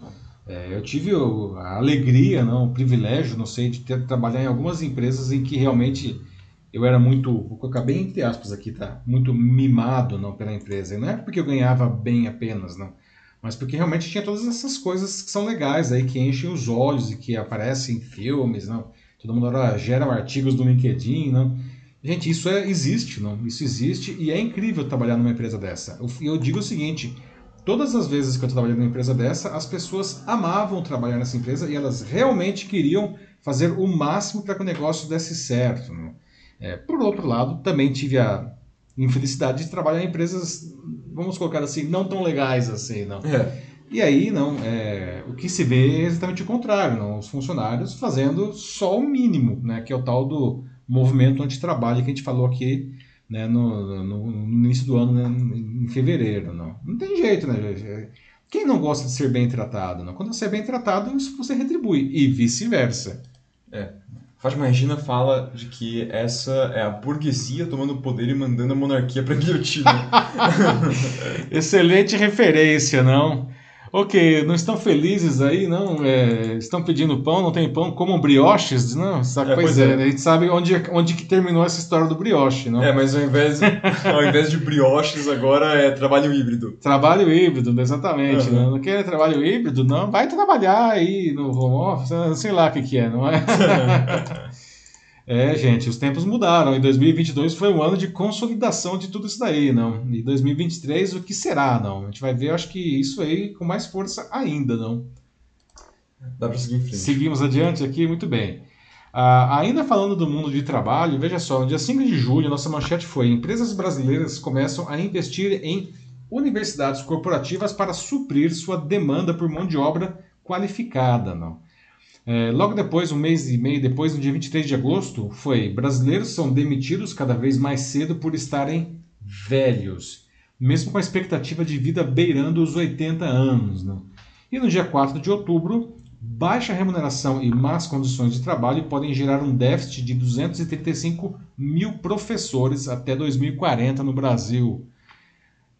É, eu tive a alegria, não, o privilégio, não sei, de ter trabalhar em algumas empresas em que realmente eu era muito, vou colocar bem entre aspas aqui, tá? Muito mimado, não, pela empresa. E não é porque eu ganhava bem apenas, não mas porque realmente tinha todas essas coisas que são legais aí, que enchem os olhos e que aparecem em filmes, não? Todo mundo agora gera artigos do LinkedIn, não? Gente, isso é, existe, não? Isso existe e é incrível trabalhar numa empresa dessa. Eu, eu digo o seguinte, todas as vezes que eu trabalhei numa empresa dessa, as pessoas amavam trabalhar nessa empresa e elas realmente queriam fazer o máximo para que o negócio desse certo, não? É, por outro lado, também tive a infelicidade de trabalhar em empresas, vamos colocar assim, não tão legais assim, não. É. E aí, não, é, o que se vê é exatamente o contrário, não, os funcionários fazendo só o mínimo, né, que é o tal do movimento antitrabalho que a gente falou aqui né, no, no, no início do ano, né, em fevereiro. Não, não tem jeito, né? Quem não gosta de ser bem tratado? Não? Quando você é bem tratado, isso você retribui, e vice-versa. É. Fátima Regina fala de que essa é a burguesia tomando poder e mandando a monarquia para guilhotina. Excelente referência, não? Ok, não estão felizes aí, não? É, estão pedindo pão, não tem pão, comam brioches, não? Sabe, É, pois pois é, é. a gente sabe onde, onde que terminou essa história do brioche, não? é, mas ao invés, ao invés de brioches, agora é trabalho híbrido. Trabalho híbrido, exatamente. Uhum. Não, não quer trabalho híbrido? Não, vai trabalhar aí no home office, sei lá o que, que é, não é? É, gente, os tempos mudaram. E 2022 foi um ano de consolidação de tudo isso daí, não? E 2023, o que será, não? A gente vai ver, acho que isso aí com mais força ainda, não? Dá pra seguir em frente. Seguimos adiante aqui, muito bem. Ah, ainda falando do mundo de trabalho, veja só, no dia 5 de julho, nossa manchete foi: empresas brasileiras começam a investir em universidades corporativas para suprir sua demanda por mão de obra qualificada. Não? É, logo depois, um mês e meio depois, no dia 23 de agosto, foi: brasileiros são demitidos cada vez mais cedo por estarem velhos, mesmo com a expectativa de vida beirando os 80 anos. Não? E no dia 4 de outubro, baixa remuneração e más condições de trabalho podem gerar um déficit de 235 mil professores até 2040 no Brasil.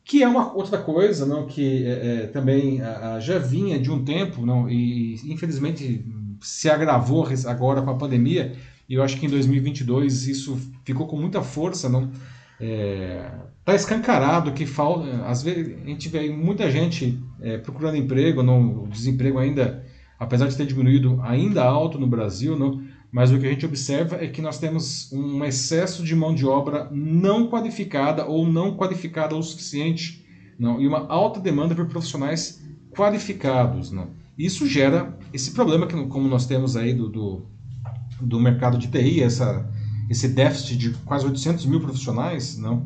Que é uma outra coisa não, que é, é, também a, a, já vinha de um tempo não, e infelizmente se agravou agora com a pandemia. E eu acho que em 2022 isso ficou com muita força. Não, é, tá escancarado que falta. Às vezes a gente vê muita gente é, procurando emprego, não, o desemprego ainda, apesar de ter diminuído, ainda alto no Brasil, não, mas o que a gente observa é que nós temos um excesso de mão de obra não qualificada ou não qualificada o suficiente, não, e uma alta demanda por profissionais qualificados, não. Isso gera esse problema que, como nós temos aí do, do, do mercado de TI, essa, esse déficit de quase 800 mil profissionais, não.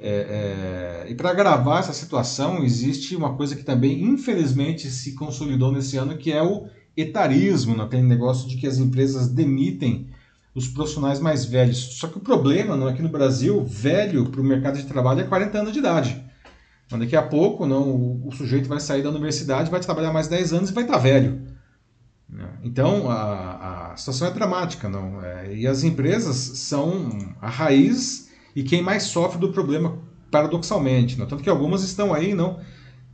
É, é, e para agravar essa situação, existe uma coisa que também, infelizmente, se consolidou nesse ano, que é o etarismo, né? aquele negócio de que as empresas demitem os profissionais mais velhos. Só que o problema não é que no Brasil, velho para o mercado de trabalho é 40 anos de idade. Mas daqui a pouco não, o, o sujeito vai sair da universidade, vai trabalhar mais 10 anos e vai estar velho. Então a, a situação é dramática, não? É, e as empresas são a raiz e quem mais sofre do problema, paradoxalmente. Não? Tanto que algumas estão aí, não,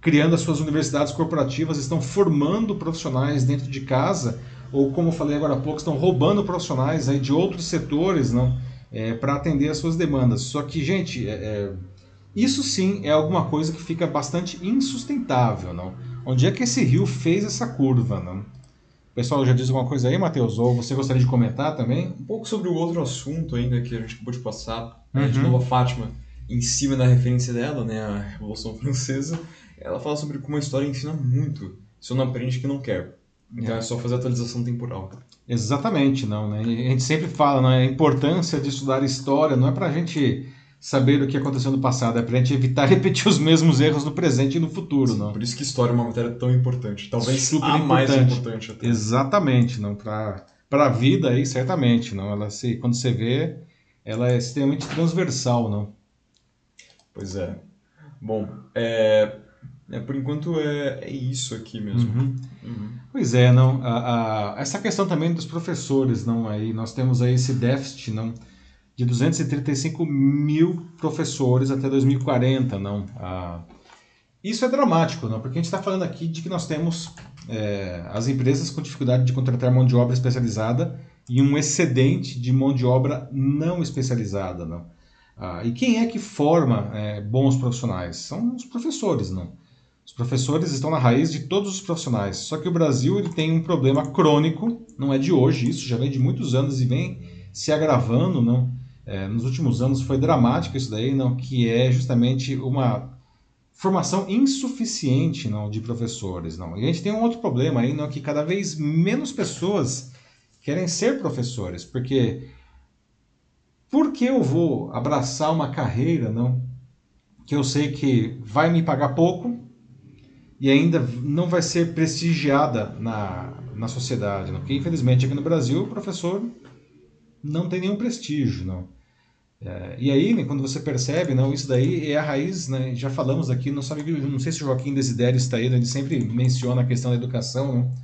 criando as suas universidades corporativas, estão formando profissionais dentro de casa, ou como eu falei agora há pouco, estão roubando profissionais aí de outros setores, não, é, para atender as suas demandas. Só que, gente, é, é, isso sim é alguma coisa que fica bastante insustentável, não? Onde é que esse rio fez essa curva, não? O pessoal já diz alguma coisa aí, Matheus? Ou você gostaria de comentar também? Um pouco sobre o outro assunto ainda que a gente acabou de passar, né, de Uhum. novo a Fátima, em cima da referência dela, né, a Revolução Francesa, ela fala sobre como a história ensina muito. Se não aprende que não quer. Então É. é só fazer atualização temporal. Exatamente, não, né? A gente sempre fala, né? A importância de estudar história não é para a gente saber o que aconteceu no passado, é para a gente evitar repetir os mesmos erros no presente e no futuro, não? Por isso que história é uma matéria tão importante. Talvez Super a mais importante. importante até. Exatamente, não para para a vida aí certamente, não. Ela se quando você vê, ela é extremamente transversal, não. Pois é. Bom, é, é, por enquanto é, é isso aqui mesmo. Uhum. Uhum. Pois é, não. A, a- essa questão também dos professores, não. Aí nós temos aí esse déficit, não, de 235 mil professores até 2040, não. Ah, isso é dramático, não, porque a gente está falando aqui de que nós temos é, as empresas com dificuldade de contratar mão de obra especializada e um excedente de mão de obra não especializada, não. Ah, e quem é que forma é, bons profissionais? São os professores, não. Os professores estão na raiz de todos os profissionais. Só que o Brasil ele tem um problema crônico, não é de hoje, isso já vem de muitos anos e vem se agravando, não. É, nos últimos anos foi dramático isso daí, não, que é justamente uma formação insuficiente, não, de professores, não. E a gente tem um outro problema aí, não, que cada vez menos pessoas querem ser professores, porque por que eu vou abraçar uma carreira, não? Que eu sei que vai me pagar pouco e ainda não vai ser prestigiada na, na sociedade, não? Porque infelizmente aqui no Brasil o professor não tem nenhum prestígio, não. É, e aí, né, quando você percebe, não, isso daí é a raiz, né, já falamos aqui, não, sabe, não sei se o Joaquim Desidério está aí, né, ele sempre menciona a questão da educação. Não?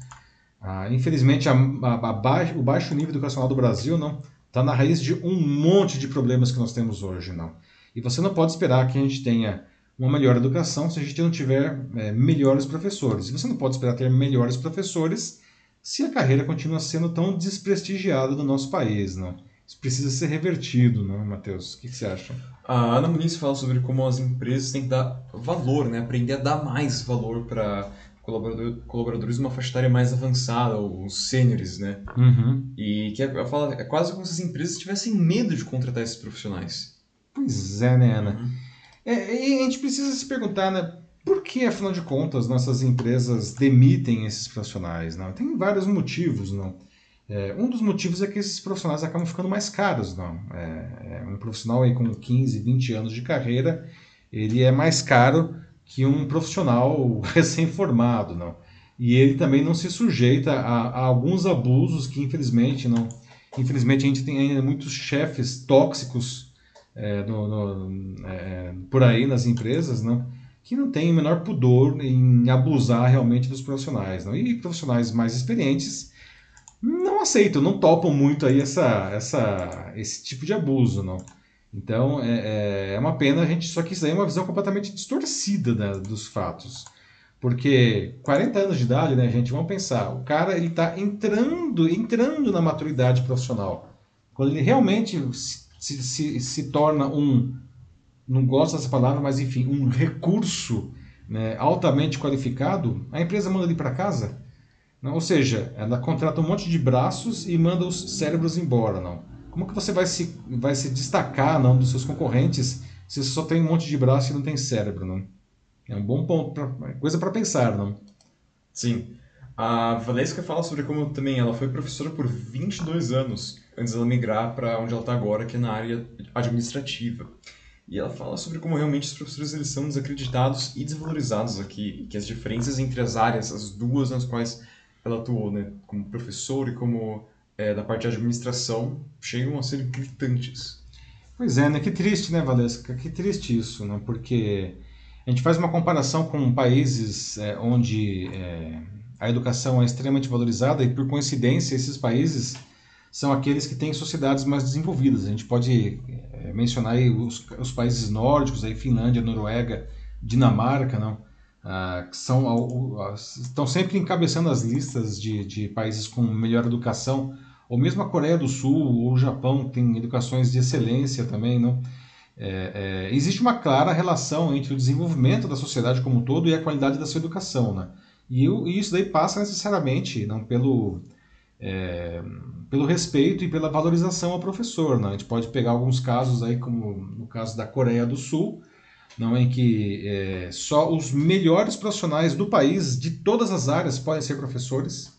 Ah, infelizmente, a, a, a o baixo nível educacional do Brasil não está na raiz de um monte de problemas que nós temos hoje. não. E você não pode esperar que a gente tenha uma melhor educação se a gente não tiver é, melhores professores. E você não pode esperar ter melhores professores se a carreira continua sendo tão desprestigiada no nosso país. Não? Isso precisa ser revertido, não, Matheus? O que, que, você acha? A Ana Muniz fala sobre como as empresas têm que dar valor, né? aprender a dar mais valor para colaborador, colaboradores de uma faixa etária mais avançada, os sêniores, né? Uhum. E que é, fala, é quase como se as empresas tivessem medo de contratar esses profissionais. Pois é, né, Ana? Uhum. É, e a gente precisa se perguntar, né? Por que, afinal de contas, nossas empresas demitem esses profissionais? Não? Tem vários motivos, não? É, um dos motivos é que esses profissionais acabam ficando mais caros, não? É, é, um profissional aí com 15, 20 anos de carreira, ele é mais caro que um profissional recém-formado, não? E ele também não se sujeita a, a, alguns abusos que, infelizmente, não. Infelizmente, a gente tem ainda muitos chefes tóxicos é, no, no, é, por aí nas empresas, não? Que não têm o menor pudor em abusar realmente dos profissionais, não? E profissionais mais experientes não aceitam, não topam muito aí essa, essa, esse tipo de abuso, não. Então é, é, é uma pena a gente, só que isso aí é uma visão completamente distorcida né, dos fatos. Porque 40 anos de idade, né, gente, vamos pensar, o cara ele está entrando, entrando na maturidade profissional. Quando ele realmente se, se, se torna um, não gosto dessa palavra, mas enfim, um recurso né, altamente qualificado, a empresa manda ele para casa não, ou seja, ela contrata um monte de braços e manda os cérebros embora, não. Como que você vai se, vai se destacar não, dos seus concorrentes se você só tem um monte de braço e não tem cérebro, não? É um bom ponto, pra, coisa para pensar, não? Sim. A Valesca fala sobre como também ela foi professora por 22 anos antes dela migrar para onde ela está agora, que é na área administrativa. E ela fala sobre como realmente os professores eles são desacreditados e desvalorizados aqui, que as diferenças entre as áreas, as duas nas quais ela atuou, né, como professor e como é, da parte de administração, chegam a ser gritantes. Pois é, né? Que triste, né, Valesca? Que triste isso, né? Porque a gente faz uma comparação com países é, onde é, a educação é extremamente valorizada e, por coincidência, esses países são aqueles que têm sociedades mais desenvolvidas. A gente pode é, mencionar aí os, os países nórdicos, aí Finlândia, Noruega, Dinamarca, não? Uh, que são, estão sempre encabeçando as listas de, de países com melhor educação, ou mesmo a Coreia do Sul ou o Japão tem educações de excelência também, não? É, é, existe uma clara relação entre o desenvolvimento da sociedade como um todo e a qualidade da sua educação, né? E, e isso daí passa necessariamente não pelo é, pelo respeito e pela valorização ao professor, né? A gente pode pegar alguns casos aí como no caso da Coreia do Sul, não em que é, só os melhores profissionais do país, de todas as áreas, podem ser professores.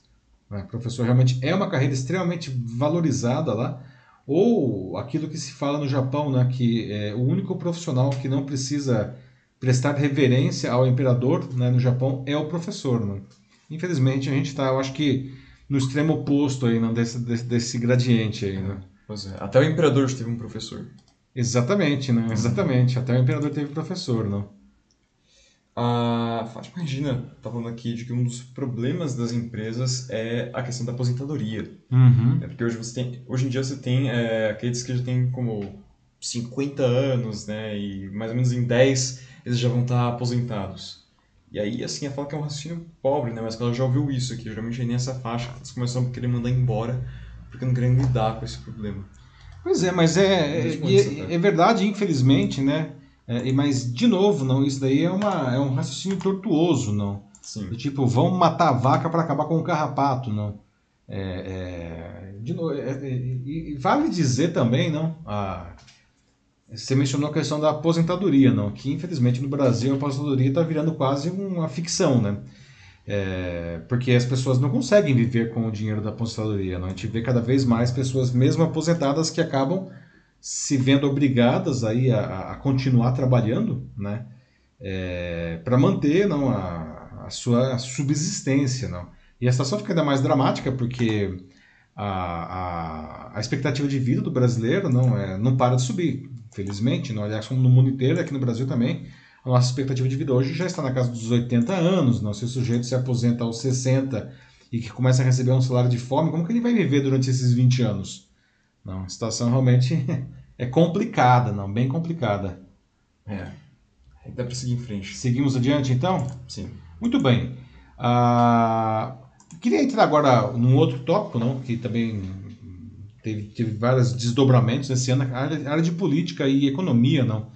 Né? Professor realmente é uma carreira extremamente valorizada lá. Ou aquilo que se fala no Japão, né, que é o único profissional que não precisa prestar reverência ao imperador né, no Japão é o professor. Né? Infelizmente, a gente está, eu acho que, no extremo oposto aí, né, desse, desse, desse gradiente aí. Né? Pois é. Até o imperador teve um professor. Exatamente, né? Exatamente. Até o imperador teve professor, não? A Fátima Regina está falando aqui de que um dos problemas das empresas é a questão da aposentadoria. Uhum. É porque hoje, você tem, hoje em dia você tem é, aqueles que já têm como 50 anos, né? E mais ou menos em 10 eles já vão estar aposentados. E aí, assim, ela fala que é um raciocínio pobre, né? Mas que ela já ouviu isso aqui. Geralmente é nessa faixa eles começam a querer mandar embora porque não querem lidar com esse problema. Pois é, mas é, é, é, verdade, infelizmente, né? É, mas, de novo, não, isso daí é, uma, é um raciocínio tortuoso, não. Sim. tipo, vão matar a vaca para acabar com o carrapato, não. É, é de novo, é, é, e vale dizer também, não, a, você mencionou a questão da aposentadoria, não, que infelizmente no Brasil a aposentadoria está virando quase uma ficção, né? É, porque as pessoas não conseguem viver com o dinheiro da aposentadoria. Não? A gente vê cada vez mais pessoas, mesmo aposentadas, que acabam se vendo obrigadas aí a, a continuar trabalhando, né? É, para manter não, a, a, sua subsistência. Não. E a situação fica ainda mais dramática porque a, a, a expectativa de vida do brasileiro não, é, não para de subir, felizmente. Não, aliás, como no mundo inteiro, aqui no Brasil também, a nossa expectativa de vida hoje já está na casa dos 80 anos. Não? Se o sujeito se aposenta aos 60 e que começa a receber um salário de fome, como que ele vai viver durante esses 20 anos? Não, a situação realmente é complicada, não, bem complicada. É. Dá para seguir em frente. Seguimos adiante, então? Sim. Muito bem. Ah, queria entrar agora num outro tópico, não, que também teve, teve vários desdobramentos nesse ano, a área, a área de política e economia, não.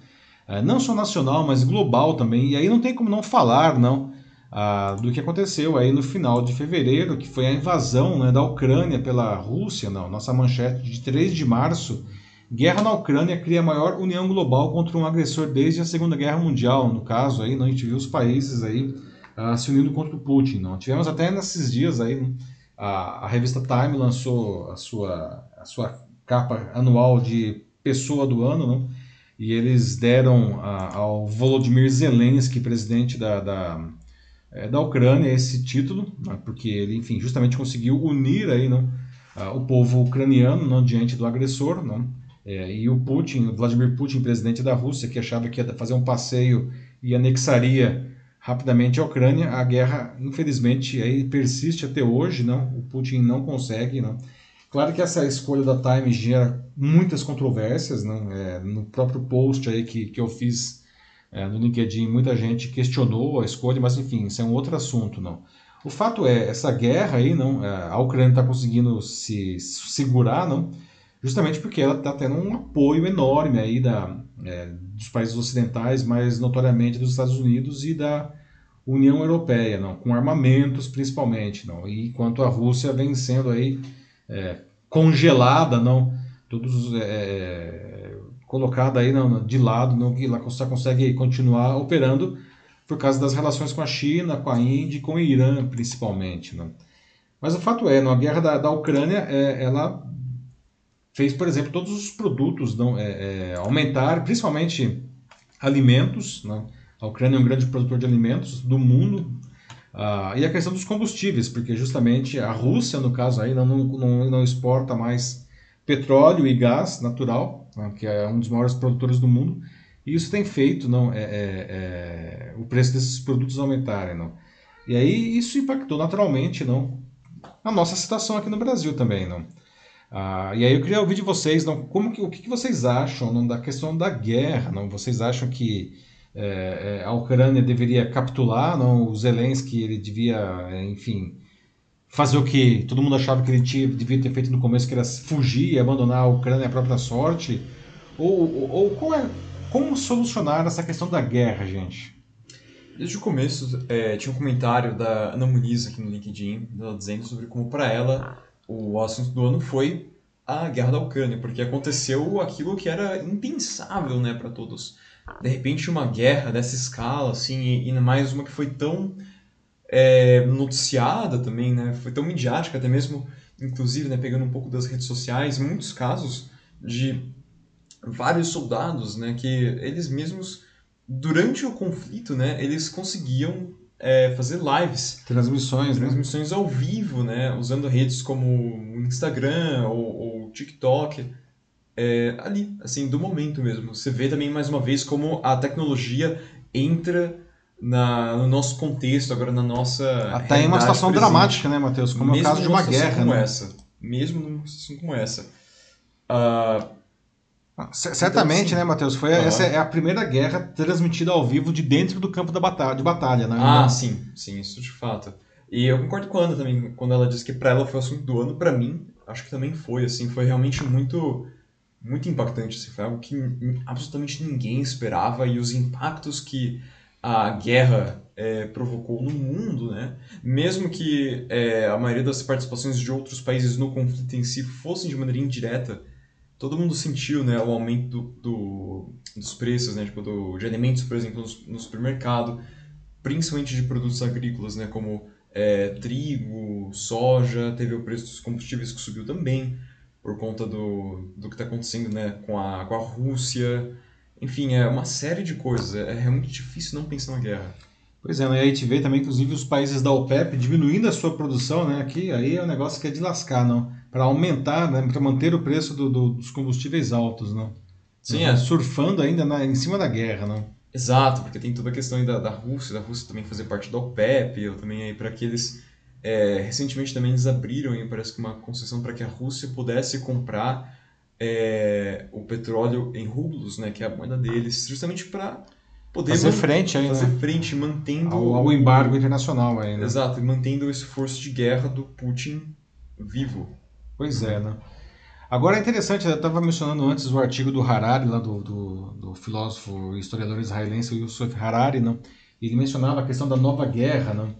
Ah, não só nacional, mas global também. E aí não tem como não falar, não, ah, do que aconteceu aí no final de fevereiro, que foi a invasão né, da Ucrânia pela Rússia, não. Nossa manchete de 3 de março Guerra na Ucrânia cria a maior união global contra um agressor desde a Segunda Guerra Mundial. No caso, aí, a gente viu os países aí uh, se unindo contra o Putin. Não? Tivemos até nesses dias aí, a, a, revista Time lançou a sua, a sua capa anual de pessoa do ano, não? E eles deram uh, ao Volodymyr Zelensky, presidente da, da, é, da Ucrânia, esse título, né? porque ele, enfim, justamente conseguiu unir aí, não? Uh, o povo ucraniano não, diante do agressor, não? É, e o Putin, o Vladimir Putin, presidente da Rússia, que achava que ia fazer um passeio e anexaria rapidamente a Ucrânia, a guerra, infelizmente, aí persiste até hoje, não? O Putin não consegue, não? Claro que essa escolha da Time gera muitas controvérsias, não? É, no próprio post aí que, que eu fiz é, no LinkedIn, muita gente questionou a escolha, mas enfim, isso é um outro assunto, não? O fato é, essa guerra aí, não? É, a Ucrânia está conseguindo se segurar, não? justamente porque ela está tendo um apoio enorme aí da, é, dos países ocidentais, mais notoriamente dos Estados Unidos e da União Europeia, não, com armamentos principalmente, não. E enquanto a Rússia vem sendo aí é, congelada, não, todos é, é colocada aí não, de lado, não, que ela só consegue continuar operando por causa das relações com a China, com a Índia com o Irã principalmente, não. Mas o fato é, não, a guerra da, da Ucrânia, é, ela fez, por exemplo, todos os produtos não, é, é, aumentar, principalmente alimentos. Não? A Ucrânia é um grande produtor de alimentos do mundo. Ah, e a questão dos combustíveis, porque justamente a Rússia, no caso, aí, não, não, não exporta mais petróleo e gás natural, né, que é um dos maiores produtores do mundo. E isso tem feito não, é, é, é, o preço desses produtos aumentarem. Não. E aí isso impactou naturalmente não, a nossa situação aqui no Brasil também. Não. Ah, e aí eu queria ouvir de vocês, não, como que, o que, que vocês acham não, da questão da guerra? Não? Vocês acham que é, a Ucrânia deveria capitular? Não? O Zelensky ele devia, enfim, fazer o que todo mundo achava que ele tinha, devia ter feito no começo, que era fugir e abandonar a Ucrânia à própria sorte? Ou, ou, ou é, como solucionar essa questão da guerra, gente? Desde o começo, é, tinha um comentário da Ana Muniz aqui no LinkedIn, dizendo sobre como para ela o assunto do ano foi a guerra da Ucrânia, porque aconteceu aquilo que era impensável, né, para todos. De repente, uma guerra dessa escala, assim, e mais uma que foi tão é, noticiada também, né, foi tão midiática, até mesmo, inclusive, né, pegando um pouco das redes sociais, muitos casos de vários soldados, né, que eles mesmos, durante o conflito, né, eles conseguiam é, fazer lives. Transmissões, né? Transmissões né? ao vivo, né? Usando redes como o Instagram ou, o TikTok. É, ali, assim, do momento mesmo. Você vê também, mais uma vez, como a tecnologia entra na, no nosso contexto, agora na nossa. Até em uma situação presente. dramática, né, Matheus? Como mesmo é o caso de uma guerra. Como né? essa. Mesmo numa situação como essa. Uh, Certamente, então, né, Matheus? Foi essa é a primeira guerra transmitida ao vivo de dentro do campo da batalha, de batalha, né? Ah, sim, sim, isso de fato. E eu concordo com a Ana também, quando ela disse que para ela foi o assunto do ano, para mim, acho que também foi, assim, foi realmente muito muito impactante, assim, foi algo que absolutamente ninguém esperava e os impactos que a guerra é, provocou no mundo, né? Mesmo que é, a maioria das participações de outros países no conflito em si fossem de maneira indireta, todo mundo sentiu né, o aumento do, do, dos preços né, tipo, do, de alimentos, por exemplo, no, no, supermercado, principalmente de produtos agrícolas, né, como é, trigo, soja, teve o preço dos combustíveis que subiu também, por conta do, do que está acontecendo né, com, a, com a Rússia. Enfim, é uma série de coisas. É, é realmente difícil não pensar na guerra. Pois é, né? e a gente vê também, inclusive, os países da OPEP diminuindo a sua produção, né? Aqui, aí é um negócio que é de lascar, não? Para aumentar, né? Para manter o preço do, do, dos combustíveis altos, não? Sim, Uhum. é. Surfando ainda na, em cima da guerra, não? Exato, porque tem toda a questão aí da, da Rússia, da Rússia também fazer parte da OPEP, eu também aí para que eles é, recentemente também eles abriram parece que uma concessão para que a Rússia pudesse comprar é, o petróleo em rublos, né, que é a moeda deles, justamente para poder Fazer frente aí, fazer né? frente, mantendo Ao, ao embargo internacional aí, né? Exato, e mantendo o esforço de guerra do Putin vivo. Pois é, né? Agora é interessante, eu estava mencionando antes o artigo do Harari, lá do, do, do filósofo e historiador israelense Yusuf Harari, não? ele mencionava a questão da nova guerra, não?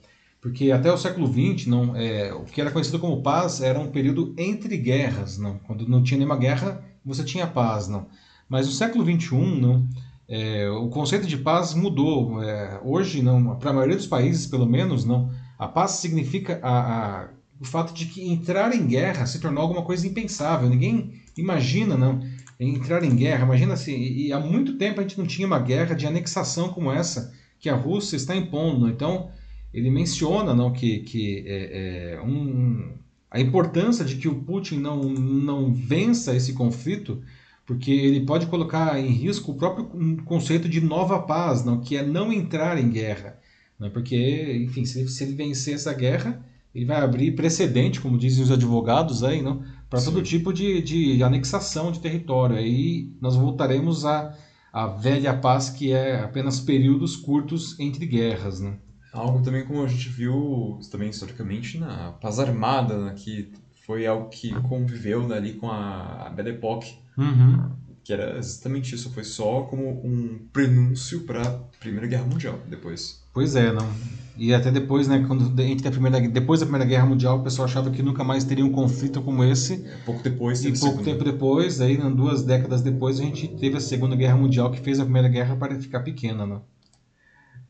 Porque até o século XX, não, é, o que era conhecido como paz era um período entre guerras, não? quando não tinha nenhuma guerra, você tinha paz. Não? Mas no século XXI, não, é, o conceito de paz mudou. É, hoje, não, para a maioria dos países, pelo menos, não, a paz significa a, a, o fato de que entrar em guerra se tornou alguma coisa impensável. Ninguém imagina, não, entrar em guerra. Imagina se e, e há muito tempo a gente não tinha uma guerra de anexação como essa que a Rússia está impondo. Então ele menciona, não, que, que é, é, um, a importância de que o Putin não, não vença esse conflito, porque ele pode colocar em risco o próprio conceito de nova paz, não, que é não entrar em guerra. Não, porque, enfim, se ele, se ele vencer essa guerra, ele vai abrir precedente, como dizem os advogados aí, não, para todo tipo de, de anexação de território. Aí nós voltaremos à, à velha paz, que é apenas períodos curtos entre guerras. Né? Algo também como a gente viu também historicamente na paz armada, né, que foi algo que conviveu né, ali com a, a Belle Époque, Uhum. que era exatamente isso, foi só como um prenúncio para a Primeira Guerra Mundial depois. Pois é, não. E até depois, né, quando entre a primeira, depois da Primeira Guerra Mundial, o pessoal achava que nunca mais teria um conflito como esse. Pouco depois E pouco tempo depois, aí, duas décadas depois, a gente teve a Segunda Guerra Mundial, que fez a Primeira Guerra para ficar pequena, né?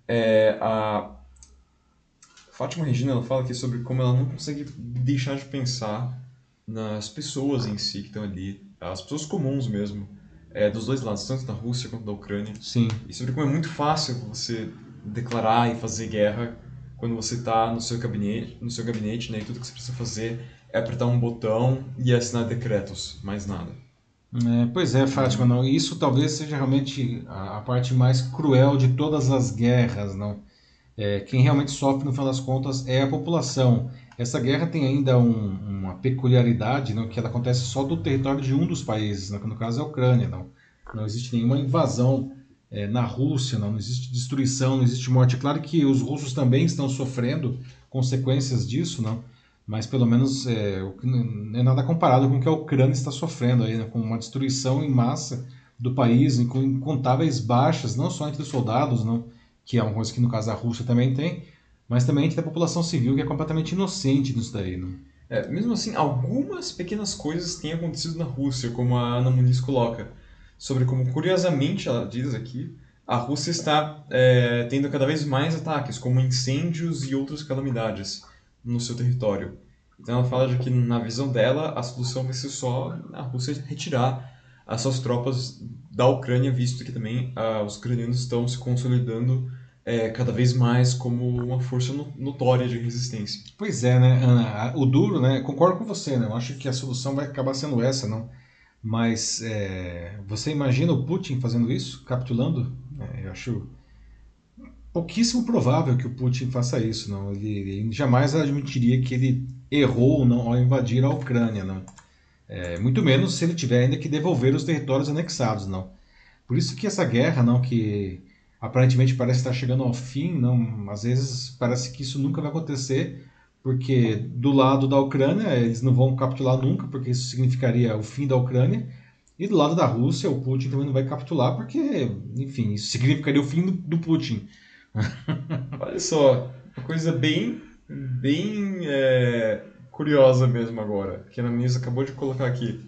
É, a Fátima Regina ela fala aqui sobre como ela não consegue deixar de pensar nas pessoas em si que estão ali, as pessoas comuns mesmo, é, dos dois lados, tanto da Rússia quanto da Ucrânia, Sim. e sobre como é muito fácil você declarar e fazer guerra quando você está no seu gabinete, no seu gabinete, né, e tudo que você precisa fazer é apertar um botão e assinar decretos, mais nada. É, pois é, Fátima, não. Isso talvez seja realmente a, a parte mais cruel de todas as guerras, não? É, quem realmente sofre, no final das contas, é a população. Essa guerra tem ainda um- uma peculiaridade, não? Que ela acontece só do território de um dos países, não? que no caso é a Ucrânia, não. Não existe nenhuma invasão é, na Rússia, não. Não existe destruição, não existe morte. Claro que os russos também estão sofrendo consequências disso, não? Mas pelo menos é, é nada comparado com o que a Ucrânia está sofrendo aí, né? com uma destruição em massa do país, com incontáveis baixas, não só entre os soldados, não, que é uma coisa que no caso a Rússia também tem, mas também entre a população civil que é completamente inocente nisso daí. Não? É, mesmo assim, algumas pequenas coisas têm acontecido na Rússia, como a Ana Muniz coloca, sobre como, curiosamente, ela diz aqui, a Rússia está é, tendo cada vez mais ataques, como incêndios e outras calamidades no seu território. Então ela fala de que, na visão dela, a solução vai ser só a Rússia retirar as suas tropas da Ucrânia, visto que também ah, os ucranianos estão se consolidando é, cada vez mais como uma força no- notória de resistência. Pois é, né, Ana? O duro, né? Concordo com você, né? Eu acho que a solução vai acabar sendo essa, não? Mas é, você imagina o Putin fazendo isso, capitulando? É, eu acho pouquíssimo provável que o Putin faça isso, não? Ele, ele jamais admitiria que ele errou não ao invadir a Ucrânia, não? É, muito menos se ele tiver ainda que devolver os territórios anexados, não? Por isso que essa guerra, não, que aparentemente parece estar chegando ao fim, não? Às vezes parece que isso nunca vai acontecer porque do lado da Ucrânia eles não vão capitular nunca, porque isso significaria o fim da Ucrânia, e do lado da Rússia o Putin também não vai capitular, porque, enfim, isso significaria o fim do, Putin. Olha só, uma coisa bem, bem é, curiosa mesmo agora, que a Ana Muniz acabou de colocar aqui.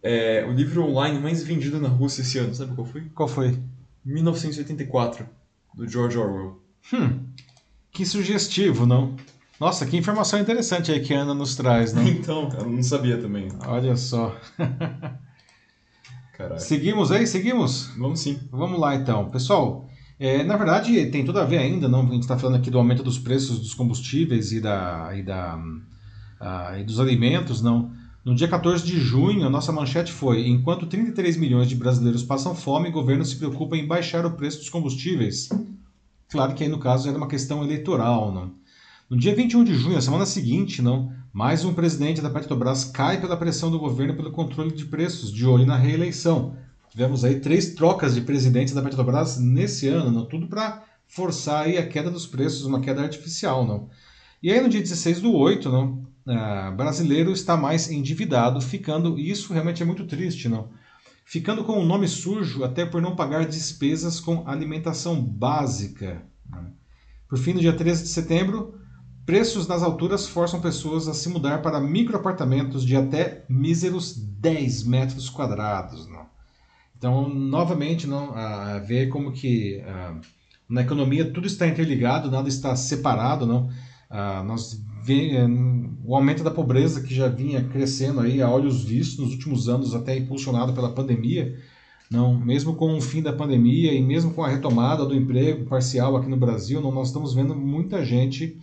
É, o livro online mais vendido na Rússia esse ano, sabe qual foi? Qual foi? 1984, do George Orwell. Hum, que sugestivo, não? Nossa, que informação interessante aí que a Ana nos traz, né? Então, eu não sabia também. Olha só. Caraca. Seguimos aí? Seguimos? Vamos sim. Vamos lá então. Pessoal, é, na verdade tem tudo a ver ainda, não? A gente está falando aqui do aumento dos preços dos combustíveis e, da, e, da, ah, e dos alimentos, não? No dia 14 de junho, a nossa manchete foi: enquanto 33 milhões de brasileiros passam fome, o governo se preocupa em baixar o preço dos combustíveis. Claro que aí no caso era uma questão eleitoral, não? No dia 21 de junho, a semana seguinte, não, mais um presidente da Petrobras cai pela pressão do governo pelo controle de preços, de olho na reeleição. Tivemos aí três trocas de presidentes da Petrobras nesse ano, não, tudo para forçar aí a queda dos preços, uma queda artificial, não. E aí no dia 16 do 8, não, uh, brasileiro está mais endividado, ficando, e isso realmente é muito triste, não? Ficando com o nome sujo até por não pagar despesas com alimentação básica. Né? Por fim, no dia 13 de setembro, Preços nas alturas forçam pessoas a se mudar para microapartamentos de até míseros 10 metros quadrados. Não? Então, novamente, não, ver como que a, na economia tudo está interligado, nada está separado. Não? A, nós o aumento da pobreza que já vinha crescendo aí a olhos vistos nos últimos anos, até impulsionado pela pandemia. Não, mesmo com o fim da pandemia e mesmo com a retomada do emprego parcial aqui no Brasil, não, nós estamos vendo muita gente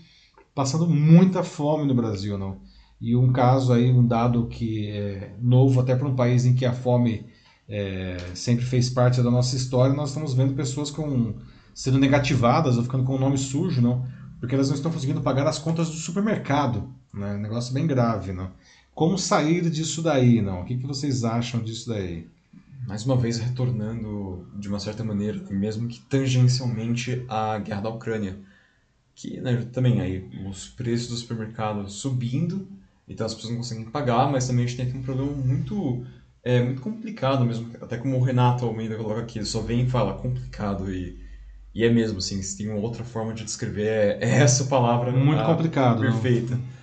passando muita fome no Brasil, não. E um caso aí, um dado que é novo até para um país em que a fome é, sempre fez parte da nossa história, nós estamos vendo pessoas com sendo negativadas ou ficando com o nome sujo, não, porque elas não estão conseguindo pagar as contas do supermercado, né? Negócio bem grave, não. Como sair disso daí, não? O que, que vocês acham disso daí? Mais uma vez retornando de uma certa maneira, mesmo que tangencialmente à guerra da Ucrânia que né, também aí os preços do supermercado subindo, então as pessoas não conseguem pagar, mas também a gente tem aqui um problema muito é muito complicado mesmo, até como o Renato Almeida coloca aqui, ele só vem e fala complicado e, e é mesmo assim, se tem uma outra forma de descrever, é, é essa palavra muito a, complicado, perfeita. Não.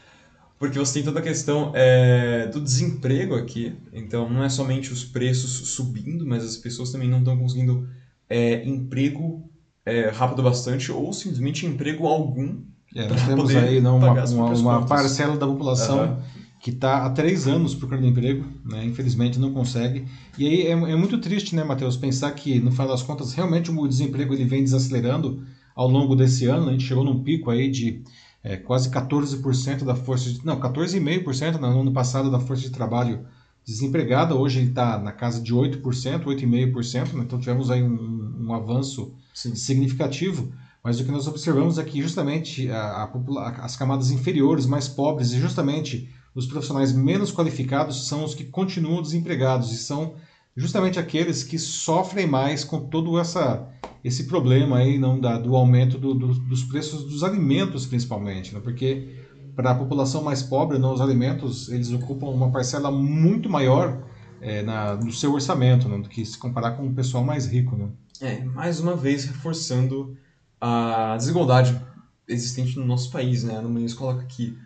Porque você tem toda a questão é, do desemprego aqui, então não é somente os preços subindo, mas as pessoas também não estão conseguindo é, emprego é, rápido bastante ou simplesmente emprego algum. É, nós temos aí não, uma, uma, uma parcela da população uhum. Que está há três anos procurando emprego, né? infelizmente não consegue. E aí é, é muito triste, né, Matheus, pensar que no final das contas realmente o desemprego ele vem desacelerando ao longo desse ano. A gente chegou num pico aí de é, quase 14% da força de, não 14,5% no ano passado da força de trabalho desempregada. Hoje ele está na casa de 8%, 8,5%. Né? Então tivemos aí um, um avanço Sim. significativo, mas o que nós observamos é que justamente a, a, as camadas inferiores, mais pobres, e justamente os profissionais menos qualificados são os que continuam desempregados e são justamente aqueles que sofrem mais com todo essa, esse problema aí não da, do aumento do, do, dos preços dos alimentos principalmente, né? porque para a população mais pobre, não, os alimentos eles ocupam uma parcela muito maior é, na, no seu orçamento né? do que se comparar com o pessoal mais rico. Né? É, mais uma vez reforçando a desigualdade existente no nosso país, né? No Muniz coloca aqui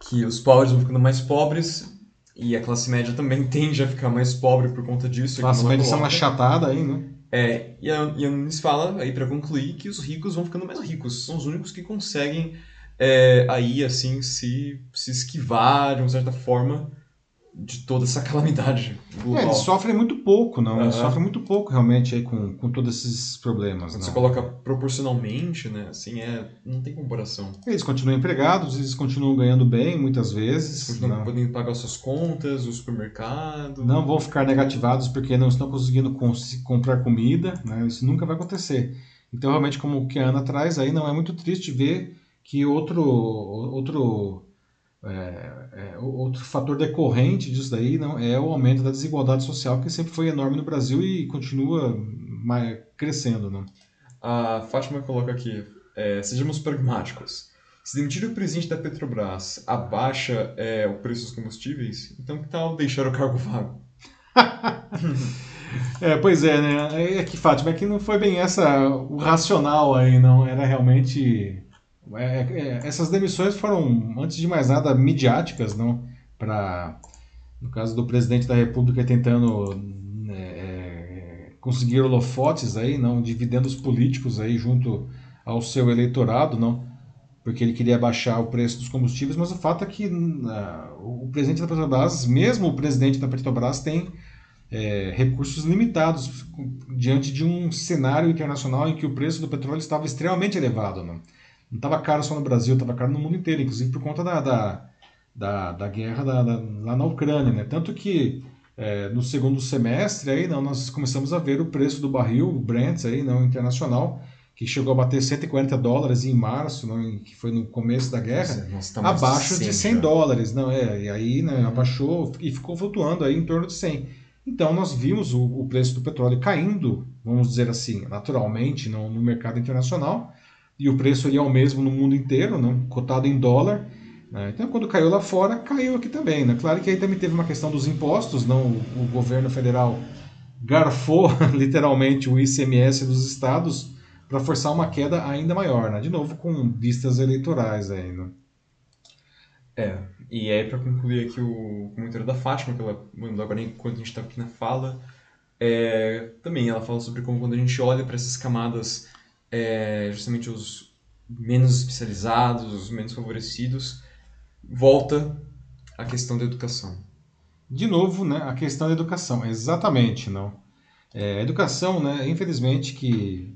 que os pobres vão ficando mais pobres e a classe média também tende a ficar mais pobre por conta disso. A classe média é uma chatada aí, né? É, e a, e a Nunes fala, aí para concluir, que os ricos vão ficando mais ricos. São os únicos que conseguem é, aí, assim, se, se esquivar de uma certa forma de toda essa calamidade global. É, eles sofrem muito pouco, não? Eles sofrem muito pouco realmente aí com, com todos esses problemas. Quando você coloca proporcionalmente, né? Assim, é, não tem comparação. Eles continuam empregados, eles continuam ganhando bem muitas vezes. Eles continuam podendo pagar suas contas, o supermercado. Não vão ficar negativados porque não estão conseguindo cons comprar comida, né? Isso nunca vai acontecer. Então, realmente, como o que a Ana traz aí, não é muito triste ver que outro, outro é, é, outro fator decorrente disso daí não é o aumento da desigualdade social que sempre foi enorme no Brasil e continua mais, crescendo, não? A Fátima coloca aqui: é, sejamos pragmáticos. Se demitir o presidente da Petrobras abaixa é, o preço dos combustíveis, então que tal deixar o cargo vago? é, pois é, né? É que Fátima, é que não foi bem essa o racional aí, não. Era realmente é, é, essas demissões foram, antes de mais nada, midiáticas, não? Para, no caso do presidente da República tentando né, é, conseguir holofotes aí, não, dividendos políticos aí junto ao seu eleitorado, não? porque ele queria baixar o preço dos combustíveis, mas o fato é que o presidente da Petrobras, mesmo o presidente da Petrobras, tem é, recursos limitados diante de um cenário internacional em que o preço do petróleo estava extremamente elevado. Né? Não estava caro só no Brasil, estava caro no mundo inteiro, inclusive por conta da, da, da, da guerra da, da, lá na Ucrânia. Né? Tanto que é, no segundo semestre aí, não, nós começamos a ver o preço do barril, o Brent aí, não, internacional, que chegou a bater 140 dólares em março, não, que foi no começo da guerra, Nossa, abaixo de 100 já. dólares. Não, é, e aí né, uhum. abaixou e ficou flutuando aí em torno de 100. Então nós vimos o, o preço do petróleo caindo, vamos dizer assim, naturalmente no, no mercado internacional, e o preço ali é o mesmo no mundo inteiro, não, cotado em dólar, né? Então, quando caiu lá fora, caiu aqui também. Né? Claro que aí também teve uma questão dos impostos, não o, o governo federal garfou literalmente o ICMS dos estados para forçar uma queda ainda maior, né? de novo com vistas eleitorais ainda. Né? É, e aí para concluir aqui o comentário da Fátima, que ela mandou agora enquanto a gente está aqui na fala, é, também ela fala sobre como quando a gente olha para essas camadas, é, justamente os menos especializados, os menos favorecidos, volta a questão da educação. De novo, né, a questão da educação, exatamente, não. É, a educação, né, infelizmente que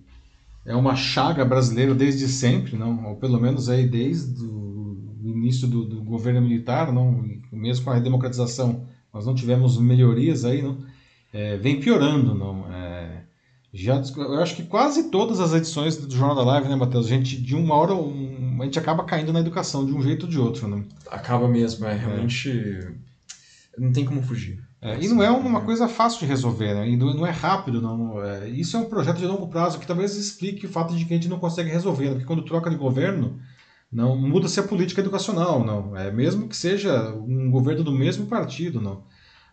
é uma chaga brasileira desde sempre, não, ou pelo menos aí desde o início do, do governo militar, não, mesmo com a democratização, nós não tivemos melhorias aí, não, é, vem piorando, não. É, já, eu acho que quase todas as edições do Jornal da Live, né, Matheus? A gente, de uma hora, um, a gente acaba caindo na educação, de um jeito ou de outro, né? Acaba mesmo, é realmente. É. Não tem como fugir. É, e não é uma coisa fácil de resolver, né? E não, é rápido, não. É, isso é um projeto de longo prazo que talvez explique o fato de que a gente não consegue resolver, né? porque quando troca de governo, não muda-se a política educacional, não. É mesmo que seja um governo do mesmo partido, não.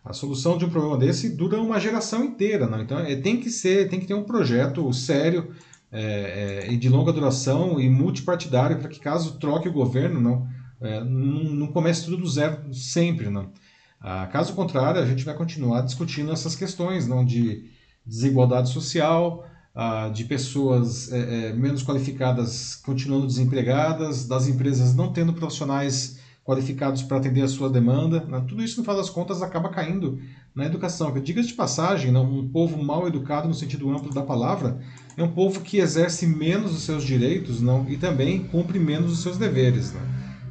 A solução de um problema desse dura uma geração inteira, não? Então é, tem que ser, tem que ter um projeto sério é, é, de longa duração e multipartidário para que caso troque o governo, não, é, não, não, comece tudo do zero sempre, não. Ah, caso contrário, a gente vai continuar discutindo essas questões, não de desigualdade social, ah, de pessoas é, é, menos qualificadas continuando desempregadas, das empresas não tendo profissionais qualificados para atender a sua demanda. Né? Tudo isso, no final das contas, acaba caindo na educação. Que, diga de passagem, né? um povo mal educado, no sentido amplo da palavra, é um povo que exerce menos os seus direitos não? e também cumpre menos os seus deveres. Né?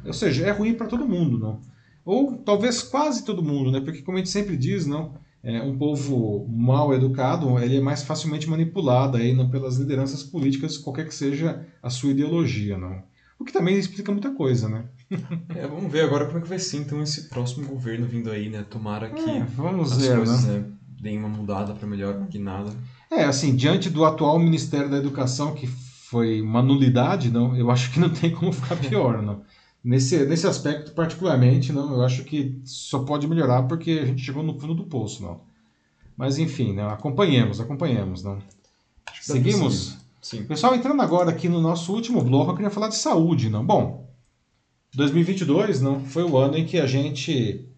Ou seja, é ruim para todo mundo. Não? Ou talvez quase todo mundo, né? porque, como a gente sempre diz, não, é, um povo mal educado ele é mais facilmente manipulado aí, não, pelas lideranças políticas, qualquer que seja a sua ideologia. Não? O que também explica muita coisa, né? É, vamos ver agora como é que vai ser então esse próximo governo vindo aí, né? Tomara que é, vamos as ver, coisas né? né, deem uma mudada para melhor que nada. É, assim, diante do atual Ministério da Educação, que foi uma nulidade, não, eu acho que não tem como ficar pior, não. Nesse, nesse aspecto, particularmente, não, eu acho que só pode melhorar porque a gente chegou no fundo do poço, não. Mas enfim, né, acompanhemos, acompanhemos, não. Seguimos? Sim. Pessoal, entrando agora aqui no nosso último bloco, eu queria falar de saúde, não? Bom, 2022 não foi o ano em que a gente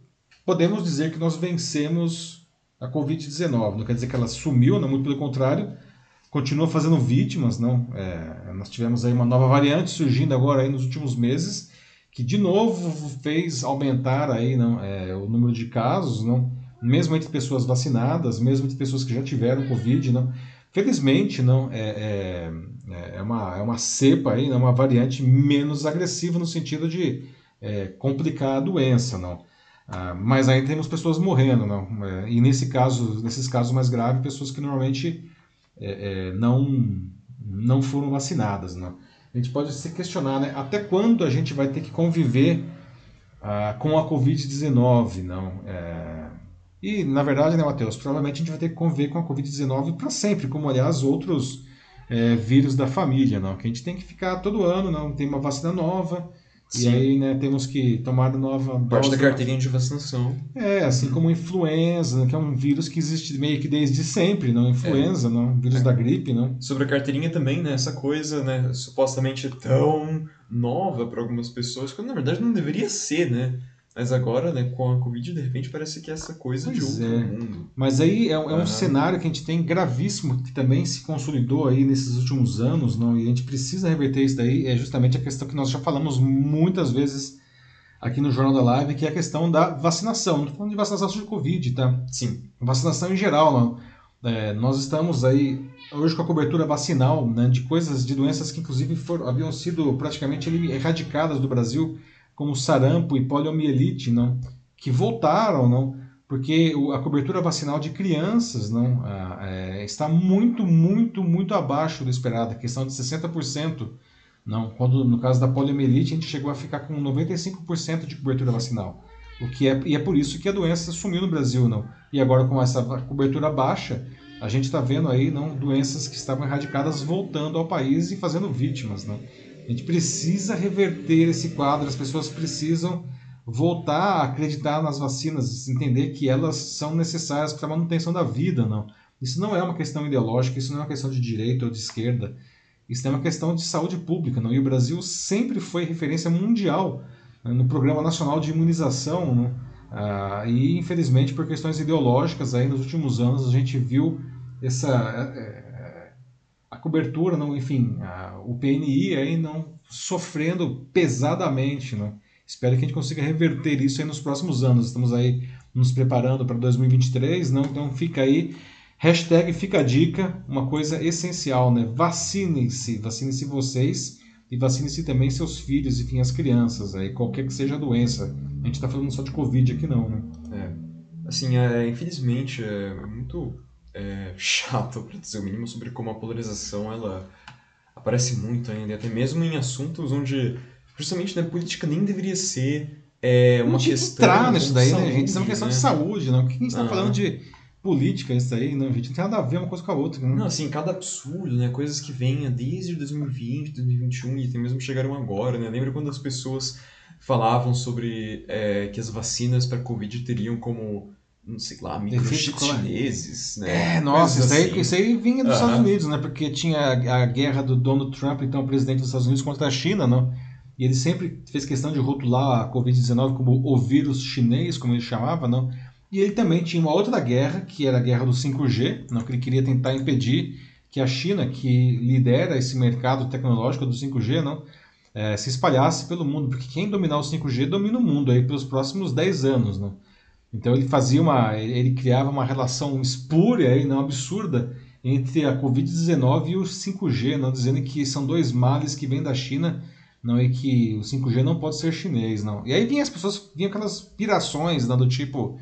podemos dizer que nós vencemos a Covid-19. Não quer dizer que ela sumiu, não muito pelo contrário, continua fazendo vítimas, não? É, nós tivemos aí uma nova variante surgindo agora aí nos últimos meses, que de novo fez aumentar aí não, é, o número de casos, não? Mesmo entre pessoas vacinadas, mesmo entre pessoas que já tiveram Covid, não? Felizmente, não é, é, é, uma, é uma cepa aí, é uma variante menos agressiva no sentido de é, complicar a doença, não. Ah, mas ainda temos pessoas morrendo, não. É, e nesse caso, nesses casos mais graves, pessoas que normalmente é, é, não não foram vacinadas, não. A gente pode se questionar, né? Até quando a gente vai ter que conviver ah, com a Covid-19, não? É, e, na verdade, né, Matheus, provavelmente a gente vai ter que conviver com a Covid-19 para sempre, como, aliás, outros é, vírus da família, não? Que a gente tem que ficar todo ano, não? Tem uma vacina nova, Sim. E aí, né, temos que tomar nova Parte da carteirinha de vacinação. É, assim como influenza, que é um vírus que existe meio que desde sempre, não? Influenza, é. não? Vírus é. da gripe, não? Sobre a carteirinha também, né? Essa coisa, né, supostamente tão nova para algumas pessoas, quando na verdade não deveria ser, né? Mas agora, né, com a Covid, de repente parece que é essa coisa Pois de outro é. mundo. Mas aí é, é um Aham. cenário que a gente tem gravíssimo, que também se consolidou aí nesses últimos anos, não? e a gente precisa reverter isso daí, é justamente a questão que nós já falamos muitas vezes aqui no Jornal da Live, que é a questão da vacinação. Não estou falando de vacinação de Covid, tá? Sim. Vacinação em geral, não. É, nós estamos aí hoje com a cobertura vacinal né, de coisas, de doenças que inclusive foram, haviam sido praticamente erradicadas do Brasil, como sarampo e poliomielite, não, que voltaram, não, porque a cobertura vacinal de crianças não, ah, é, está muito, muito, muito abaixo do esperado, questão de 60%. Não, quando no caso da poliomielite a gente chegou a ficar com 95% de cobertura vacinal. O que é, e é por isso que a doença sumiu no Brasil, não. E agora com essa cobertura baixa, a gente está vendo aí não doenças que estavam erradicadas voltando ao país e fazendo vítimas, não. A gente precisa reverter esse quadro, as pessoas precisam voltar a acreditar nas vacinas, entender que elas são necessárias para a manutenção da vida, não. Isso não é uma questão ideológica, isso não é uma questão de direita ou de esquerda. Isso é uma questão de saúde pública, não? E o Brasil sempre foi referência mundial né, no Programa Nacional de Imunização, né? Ah, e infelizmente por questões ideológicas aí nos últimos anos a gente viu essa eh, cobertura, não, enfim, a- o PNI aí não sofrendo pesadamente, né? Espero que a gente consiga reverter isso aí nos próximos anos. Estamos aí nos preparando para 2023, não? Então fica aí Hashtag fica a dica, uma coisa essencial, né? Vacinem-se, vacinem-se vocês e vacinem-se também seus filhos, enfim, as crianças, aí, qualquer que seja a doença. A gente tá falando só de Covid aqui não, né? É. Assim, é, infelizmente, é muito é, chato, para dizer o mínimo, sobre como a polarização ela aparece muito ainda, até mesmo em assuntos onde, justamente, né, política nem deveria ser é, uma questão entrar nisso daí, saúde, né, gente? Isso é uma questão né? de saúde, não? Por que a gente tá Aham. falando de política isso aí, não, gente? Não tem nada a ver uma coisa com a outra, né? Não, assim, cada absurdo, né? Coisas que vêm desde 2020, 2021 e até mesmo chegaram agora, né? Lembra quando as pessoas falavam sobre é, que as vacinas para Covid teriam como, não sei lá, microchips chineses, né? É, nossa, isso aí, assim. isso aí vinha dos Aham. Estados Unidos, né? Porque tinha a, a guerra do Donald Trump, então presidente dos Estados Unidos, contra a China, não? E ele sempre fez questão de rotular a Covid-19 como o vírus chinês, como ele chamava, não? E ele também tinha uma outra guerra, que era a guerra do 5G, não? que ele queria tentar impedir que a China, que lidera esse mercado tecnológico do 5G, não? eh, se espalhasse pelo mundo, porque quem dominar o 5G domina o mundo aí pelos próximos 10 anos, né? Então ele fazia uma, ele criava uma relação espúria e não absurda entre a Covid-19 e o 5G, não dizendo que são dois males que vêm da China, não e que o 5G não pode ser chinês, não. E aí vinha as pessoas, vinham aquelas pirações, não, do tipo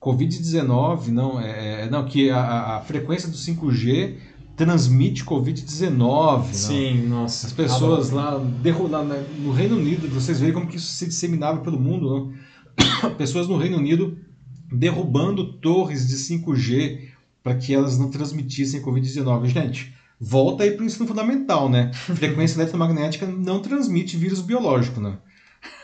Covid-19, não, é, não que a- a, frequência do 5G transmite Covid-19, não. Sim, nossa. As pessoas lá, derru- lá no Reino Unido, vocês veem como que isso se disseminava pelo mundo, né? pessoas no Reino Unido derrubando torres de 5G para que elas não transmitissem Covid-19. Gente, volta aí para o ensino fundamental, né? Frequência eletromagnética não transmite vírus biológico, né?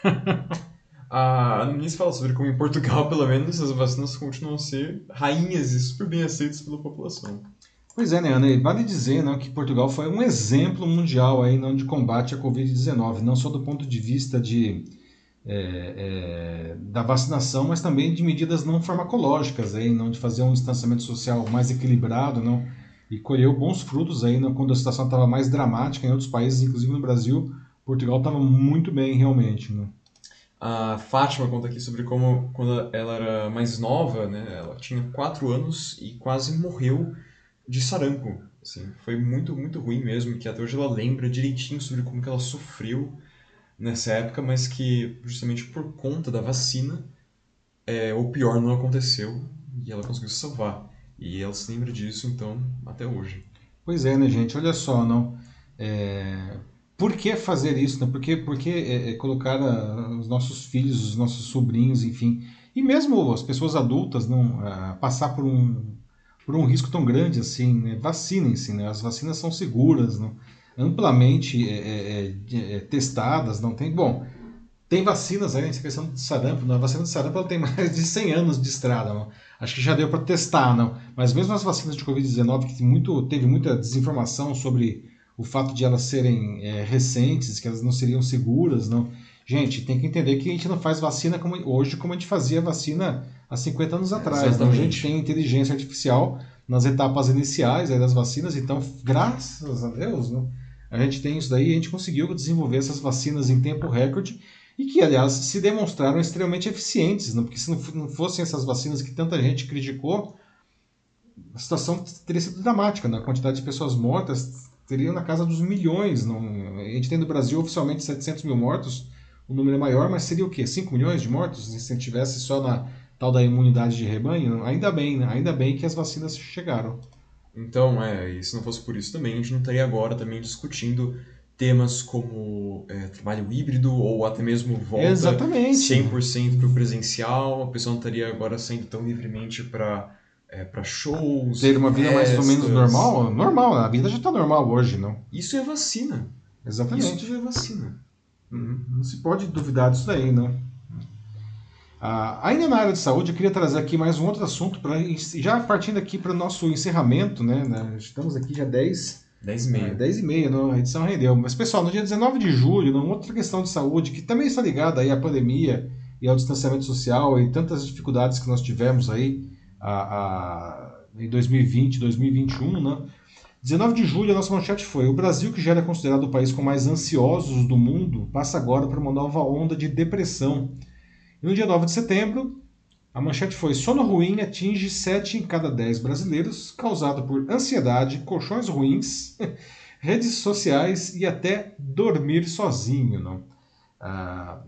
A Ananias fala sobre como em Portugal, pelo menos, as vacinas continuam a ser rainhas e super bem aceitas pela população. Pois é, né, Ana? E vale dizer né, que Portugal foi um exemplo mundial aí, não, de combate à Covid-19, não só do ponto de vista de, é, é, da vacinação, mas também de medidas não farmacológicas, aí, não de fazer um distanciamento social mais equilibrado, não, e colheu bons frutos aí, não, quando a situação estava mais dramática em outros países, inclusive no Brasil, Portugal estava muito bem realmente. Né? A Fátima conta aqui sobre como, quando ela era mais nova, né, ela tinha 4 anos e quase morreu de sarampo. Assim, foi muito, muito ruim mesmo, que até hoje ela lembra direitinho sobre como que ela sofreu nessa época, mas que justamente por conta da vacina, é, o pior não aconteceu e ela conseguiu se salvar. E ela se lembra disso, então, até hoje. Pois é, né, gente? Olha só, não. É, Por que fazer isso? Né? Por que, por que é, é, colocar a- os nossos filhos, os nossos sobrinhos, enfim, e mesmo as pessoas adultas, não a passar por um por um risco tão grande assim? Né? Vacinem-se, né? As vacinas são seguras, não? Amplamente é, é, é, é, testadas, não tem. Bom, tem vacinas aí, essa questão de sarampo, não? a vacina de sarampo ela tem mais de 100 anos de estrada, não? Acho que já deu para testar, não. Mas mesmo as vacinas de Covid-19, que muito, teve muita desinformação sobre o fato de elas serem é, recentes, que elas não seriam seguras, não. Gente, tem que entender que a gente não faz vacina como, hoje como a gente fazia vacina há 50 anos atrás. Então a gente tem inteligência artificial nas etapas iniciais das vacinas, então, graças a Deus, né, a gente tem isso daí a gente conseguiu desenvolver essas vacinas em tempo recorde e que, aliás, se demonstraram extremamente eficientes, né, porque se não fossem essas vacinas que tanta gente criticou, a situação teria sido dramática, né? a quantidade de pessoas mortas teria na casa dos milhões. Não... A gente tem no Brasil oficialmente 700 mil mortos, o número é maior, mas seria o quê? 5 milhões de mortos se tivesse só na tal da imunidade de rebanho? Ainda bem, né? ainda bem que as vacinas chegaram. Então, é, e se não fosse por isso também, a gente não estaria agora também discutindo temas como é, trabalho híbrido ou até mesmo volta Exatamente. 100% para o presencial, a pessoa não estaria agora saindo tão livremente para é, para shows. Ter uma vida festas. mais ou menos normal? Normal, a vida já está normal hoje, não? Isso é vacina. Exatamente. Isso é vacina. Uhum. Não se pode duvidar disso daí, não. Ah, ainda na área de saúde, eu queria trazer aqui mais um outro assunto, pra, já partindo aqui para o nosso encerramento, né, né, Estamos aqui já 10. 10 e meia. 10 e meia, a edição rendeu. Mas, pessoal, no dia 19 de julho, numa outra questão de saúde, que também está ligada aí à pandemia e ao distanciamento social e tantas dificuldades que nós tivemos aí a, a, em 2020, 2021, né? 19 de julho, a nossa manchete foi: O Brasil, que já era considerado o país com mais ansiosos do mundo, passa agora por uma nova onda de depressão. E no dia 9 de setembro, a manchete foi: Sono ruim atinge 7 em cada 10 brasileiros, causado por ansiedade, colchões ruins, redes sociais e até dormir sozinho. Não? Ah,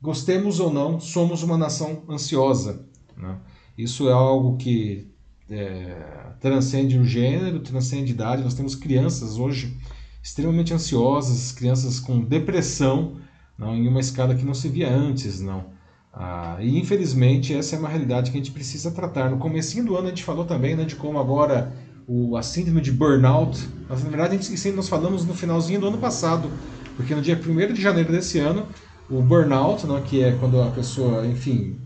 gostemos ou não, somos uma nação ansiosa. Não? Isso é algo que é, transcende o gênero, transcende idade. Nós temos crianças hoje extremamente ansiosas, crianças com depressão, não, em uma escala que não se via antes, não. Ah, e infelizmente essa é uma realidade que a gente precisa tratar. No começo do ano a gente falou também né, de como agora o, a síndrome de burnout, mas na verdade isso nós falamos no finalzinho do ano passado, porque no dia 1 de janeiro desse ano, o burnout, não, que é quando a pessoa, enfim,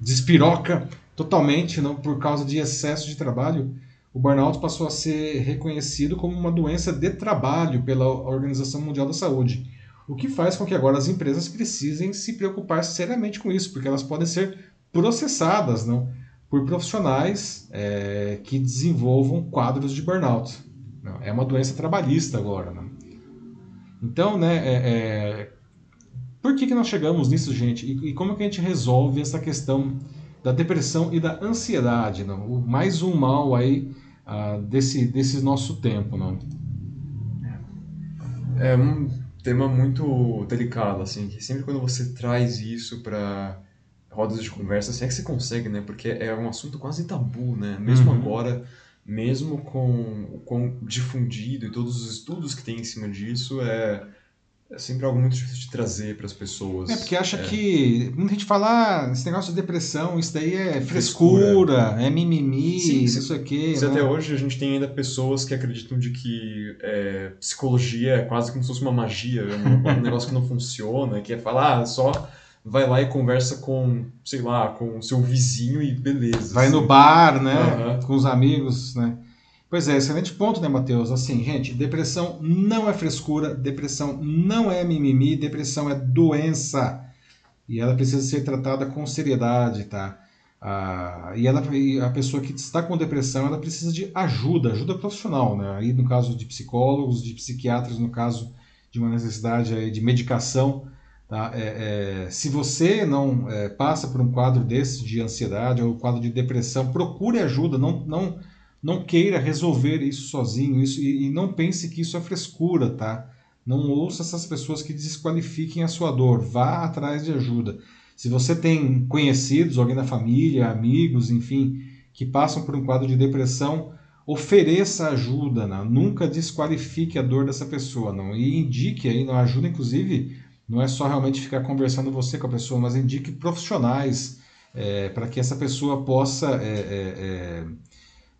despiroca totalmente não, por causa de excesso de trabalho, o burnout passou a ser reconhecido como uma doença de trabalho pela Organização Mundial da Saúde. O que faz com que agora as empresas precisem se preocupar seriamente com isso, porque elas podem ser processadas não, por profissionais é, que desenvolvam quadros de burnout. Não, é uma doença trabalhista agora. Não. Então, né, é, é, por que, que nós chegamos nisso, gente? E, e, como que a gente resolve essa questão da depressão e da ansiedade? Não? O, mais um mal aí uh, desse, desse nosso tempo. Não? É um tema muito delicado, assim, que sempre quando você traz isso para rodas de conversa, assim é que você consegue, né? Porque é um assunto quase tabu, né? Mesmo uhum. agora, mesmo com, com difundido e todos os estudos que tem em cima disso, é é sempre algo muito difícil de trazer para as pessoas. É, porque acha é. que. Muita gente fala, ah, esse negócio de depressão, isso daí é frescura, frescura. é mimimi, Sim, isso aqui. Se né? até hoje a gente tem ainda pessoas que acreditam de que é, psicologia é quase como se fosse uma magia, um, um negócio que não funciona, que é falar, ah, só vai lá e conversa com, sei lá, com o seu vizinho e beleza. Vai assim. no bar, né? Uhum. Com os amigos, né? Pois é, excelente ponto, né, Matheus? Assim, gente, depressão não é frescura, depressão não é mimimi, depressão é doença. E ela precisa ser tratada com seriedade, tá? Ah, e, ela, a pessoa que está com depressão, ela precisa de ajuda, ajuda profissional, né? Aí no caso de psicólogos, de psiquiatras, no caso de uma necessidade de medicação, tá? É, é, se você não é, passa por um quadro desse de ansiedade ou quadro de depressão, procure ajuda, não, não não queira resolver isso sozinho isso, e, e não pense que isso é frescura, tá? Não ouça essas pessoas que desqualifiquem a sua dor. Vá atrás de ajuda. Se você tem conhecidos, alguém da família, amigos, enfim, que passam por um quadro de depressão, ofereça ajuda, né? nunca desqualifique a dor dessa pessoa, não. E indique aí, não ajuda, inclusive, não é só realmente ficar conversando você com a pessoa, mas indique profissionais é, para que essa pessoa possa é, é,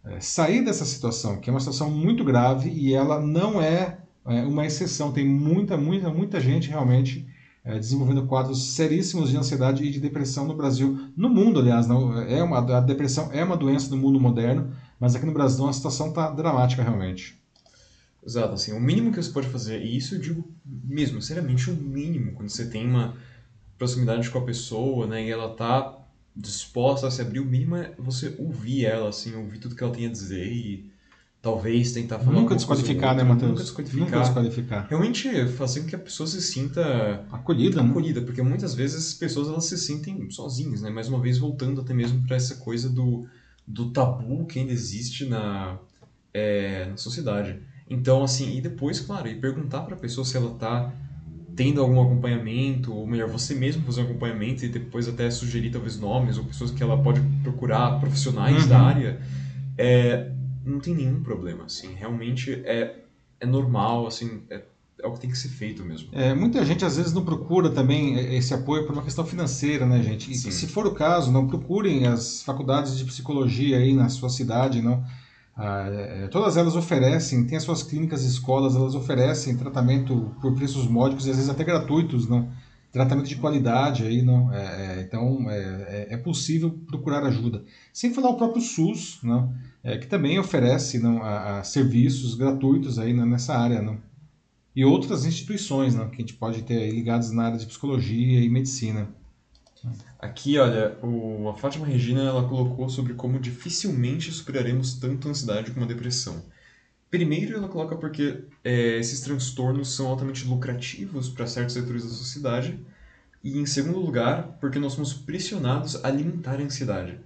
é, sair dessa situação, que é uma situação muito grave e ela não é, é uma exceção. Tem muita, muita, muita gente realmente é, desenvolvendo quadros seríssimos de ansiedade e de depressão no Brasil, no mundo, aliás. Não, é uma, a depressão é uma doença do mundo moderno, mas aqui no Brasil a situação está dramática realmente. Exato, assim, o mínimo que você pode fazer, e isso eu digo mesmo, seriamente, o mínimo, quando você tem uma proximidade com a pessoa, né, e ela tá disposta a se abrir, o mínimo é você ouvir ela, assim, ouvir tudo que ela tem a dizer e talvez tentar falar Nunca desqualificar, né, Matheus? Nunca desqualificar. Nunca desqualificar. Realmente fazer com que a pessoa se sinta acolhida, né? acolhida, porque muitas vezes as pessoas elas se sentem sozinhas, né? Mais uma vez voltando até mesmo para essa coisa do, do tabu que ainda existe na, é, na sociedade. Então, assim, e depois, claro, e perguntar para a pessoa se ela tá tendo algum acompanhamento, ou melhor, você mesmo fazer um acompanhamento e depois até sugerir talvez nomes ou pessoas que ela pode procurar, profissionais Uhum. da área, é, não tem nenhum problema, assim, realmente é, é normal, assim, é, é o que tem que ser feito mesmo. É, muita gente às vezes não procura também esse apoio por uma questão financeira, né, gente? E Sim. se for o caso, não procurem as faculdades de psicologia aí na sua cidade, não. Ah, é, todas elas oferecem, tem as suas clínicas escolas, elas oferecem tratamento por preços módicos e às vezes até gratuitos, não? Tratamento de qualidade aí, não? É, é, então é, é- é possível procurar ajuda. Sem falar o próprio SUS, não? É, que também oferece não, a- a serviços gratuitos aí né, nessa área, não? E outras instituições não, que a gente pode ter ligadas na área de psicologia e medicina. Aqui, olha, o, a Fátima Regina ela colocou sobre como dificilmente superaremos tanto a ansiedade como a depressão. Primeiro, ela coloca porque é, esses transtornos são altamente lucrativos para certos setores da sociedade. E, em segundo lugar, porque nós somos pressionados a alimentar a ansiedade.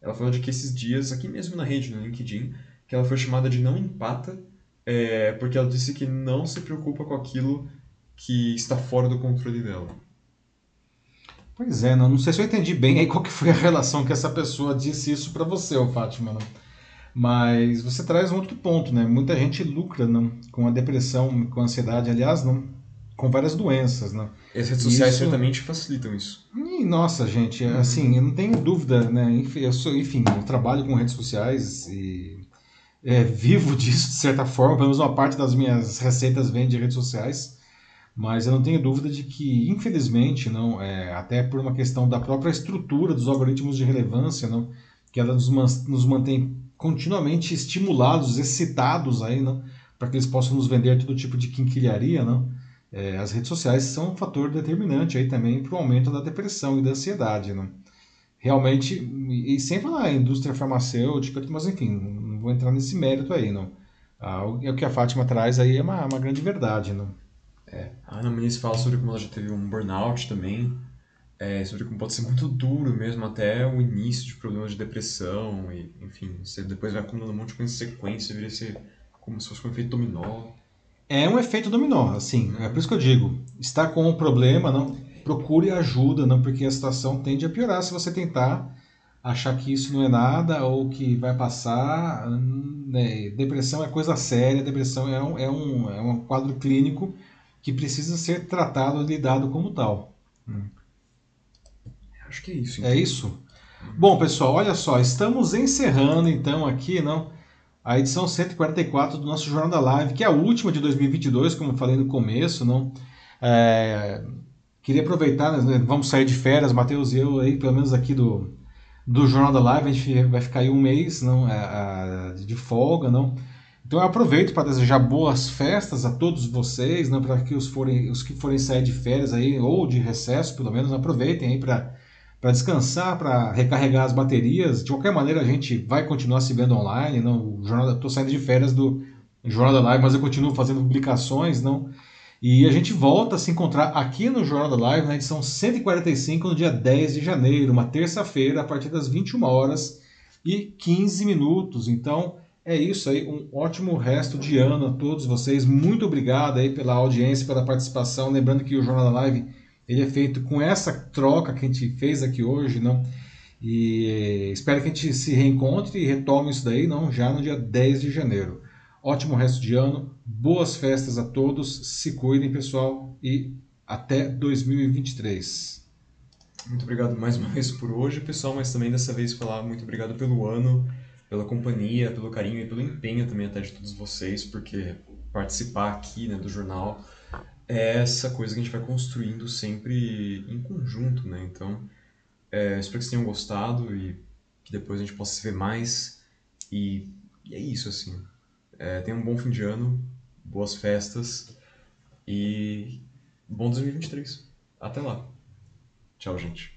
Ela falou de que esses dias, aqui mesmo na rede, no LinkedIn, que ela foi chamada de não empata, é, porque ela disse que não se preocupa com aquilo que está fora do controle dela. Pois é, não, não sei se eu entendi bem aí qual que foi a relação que essa pessoa disse isso para você, ô Fátima. Não? Mas você traz um outro ponto, né? Muita gente lucra não, com a depressão, com a ansiedade, aliás, não, com várias doenças, não. E as redes sociais Isso- certamente facilitam isso. E, nossa, gente, assim, eu não tenho dúvida, né? Enfim, eu sou, enfim, eu trabalho com redes sociais e é, vivo disso de certa forma, pelo menos uma parte das minhas receitas vem de redes sociais, mas eu não tenho dúvida de que, infelizmente, não, é, até por uma questão da própria estrutura dos algoritmos de relevância, não, que ela nos, nos mantém continuamente estimulados, excitados aí, não, para que eles possam nos vender todo tipo de quinquilharia, não. É, as redes sociais são um fator determinante aí também para o aumento da depressão e da ansiedade, né? Realmente, e sem falar em indústria farmacêutica, mas enfim, não vou entrar nesse mérito aí, não. Ah, o, é que a Fátima traz aí é uma, uma grande verdade, não. A Ana Muniz fala sobre como ela já teve um burnout também, é, sobre como pode ser muito duro mesmo até o início de problemas de depressão, e enfim, você depois vai acumulando um monte de consequências, vira ser como se fosse um efeito dominó. É um efeito dominó, assim, é por isso que eu digo, está com um problema, não, procure ajuda, não, porque a situação tende a piorar se você tentar achar que isso não é nada ou que vai passar, hum, né? Depressão é coisa séria, depressão é um, é um, é um quadro clínico que precisa ser tratado e lidado como tal. Acho que é isso. É isso? Bom, pessoal, olha só, estamos encerrando então aqui, não, a edição 144 do nosso Jornal da Live, que é a última de 2022, como eu falei no começo, não. É, queria aproveitar, né, vamos sair de férias, Matheus e eu aí, pelo menos aqui do, do Jornal da Live, a gente vai ficar aí um mês, não, é, a- de folga, não. Então eu aproveito para desejar boas festas a todos vocês, não, para que os, forem, os que forem sair de férias aí, ou de recesso, pelo menos, aproveitem aí para descansar, para recarregar as baterias. De qualquer maneira, a gente vai continuar se vendo online. Não, jornal, estou saindo de férias do Jornal da Live, mas eu continuo fazendo publicações, não. E a gente volta a se encontrar aqui no Jornal da Live, na edição 145, no dia 10 de janeiro, uma terça-feira, a partir das 21 horas e 15 minutos. Então, é isso aí, um ótimo resto de ano a todos vocês. Muito obrigado aí pela audiência, pela participação. Lembrando que o Jornal da Live ele é feito com essa troca que a gente fez aqui hoje, não? E espero que a gente se reencontre e retome isso daí, não, já no dia 10 de janeiro. Ótimo resto de ano, boas festas a todos, se cuidem, pessoal, e até 2023. Muito obrigado mais uma vez por hoje, pessoal, mas também dessa vez falar muito obrigado pelo ano, pela companhia, pelo carinho e pelo empenho também até de todos vocês, porque participar aqui né, do jornal é essa coisa que a gente vai construindo sempre em conjunto, né? Então, é, espero que vocês tenham gostado e que depois a gente possa se ver mais. E, e é isso, assim. É, um bom fim de ano, boas festas e bom 2023. Até lá. Tchau, gente.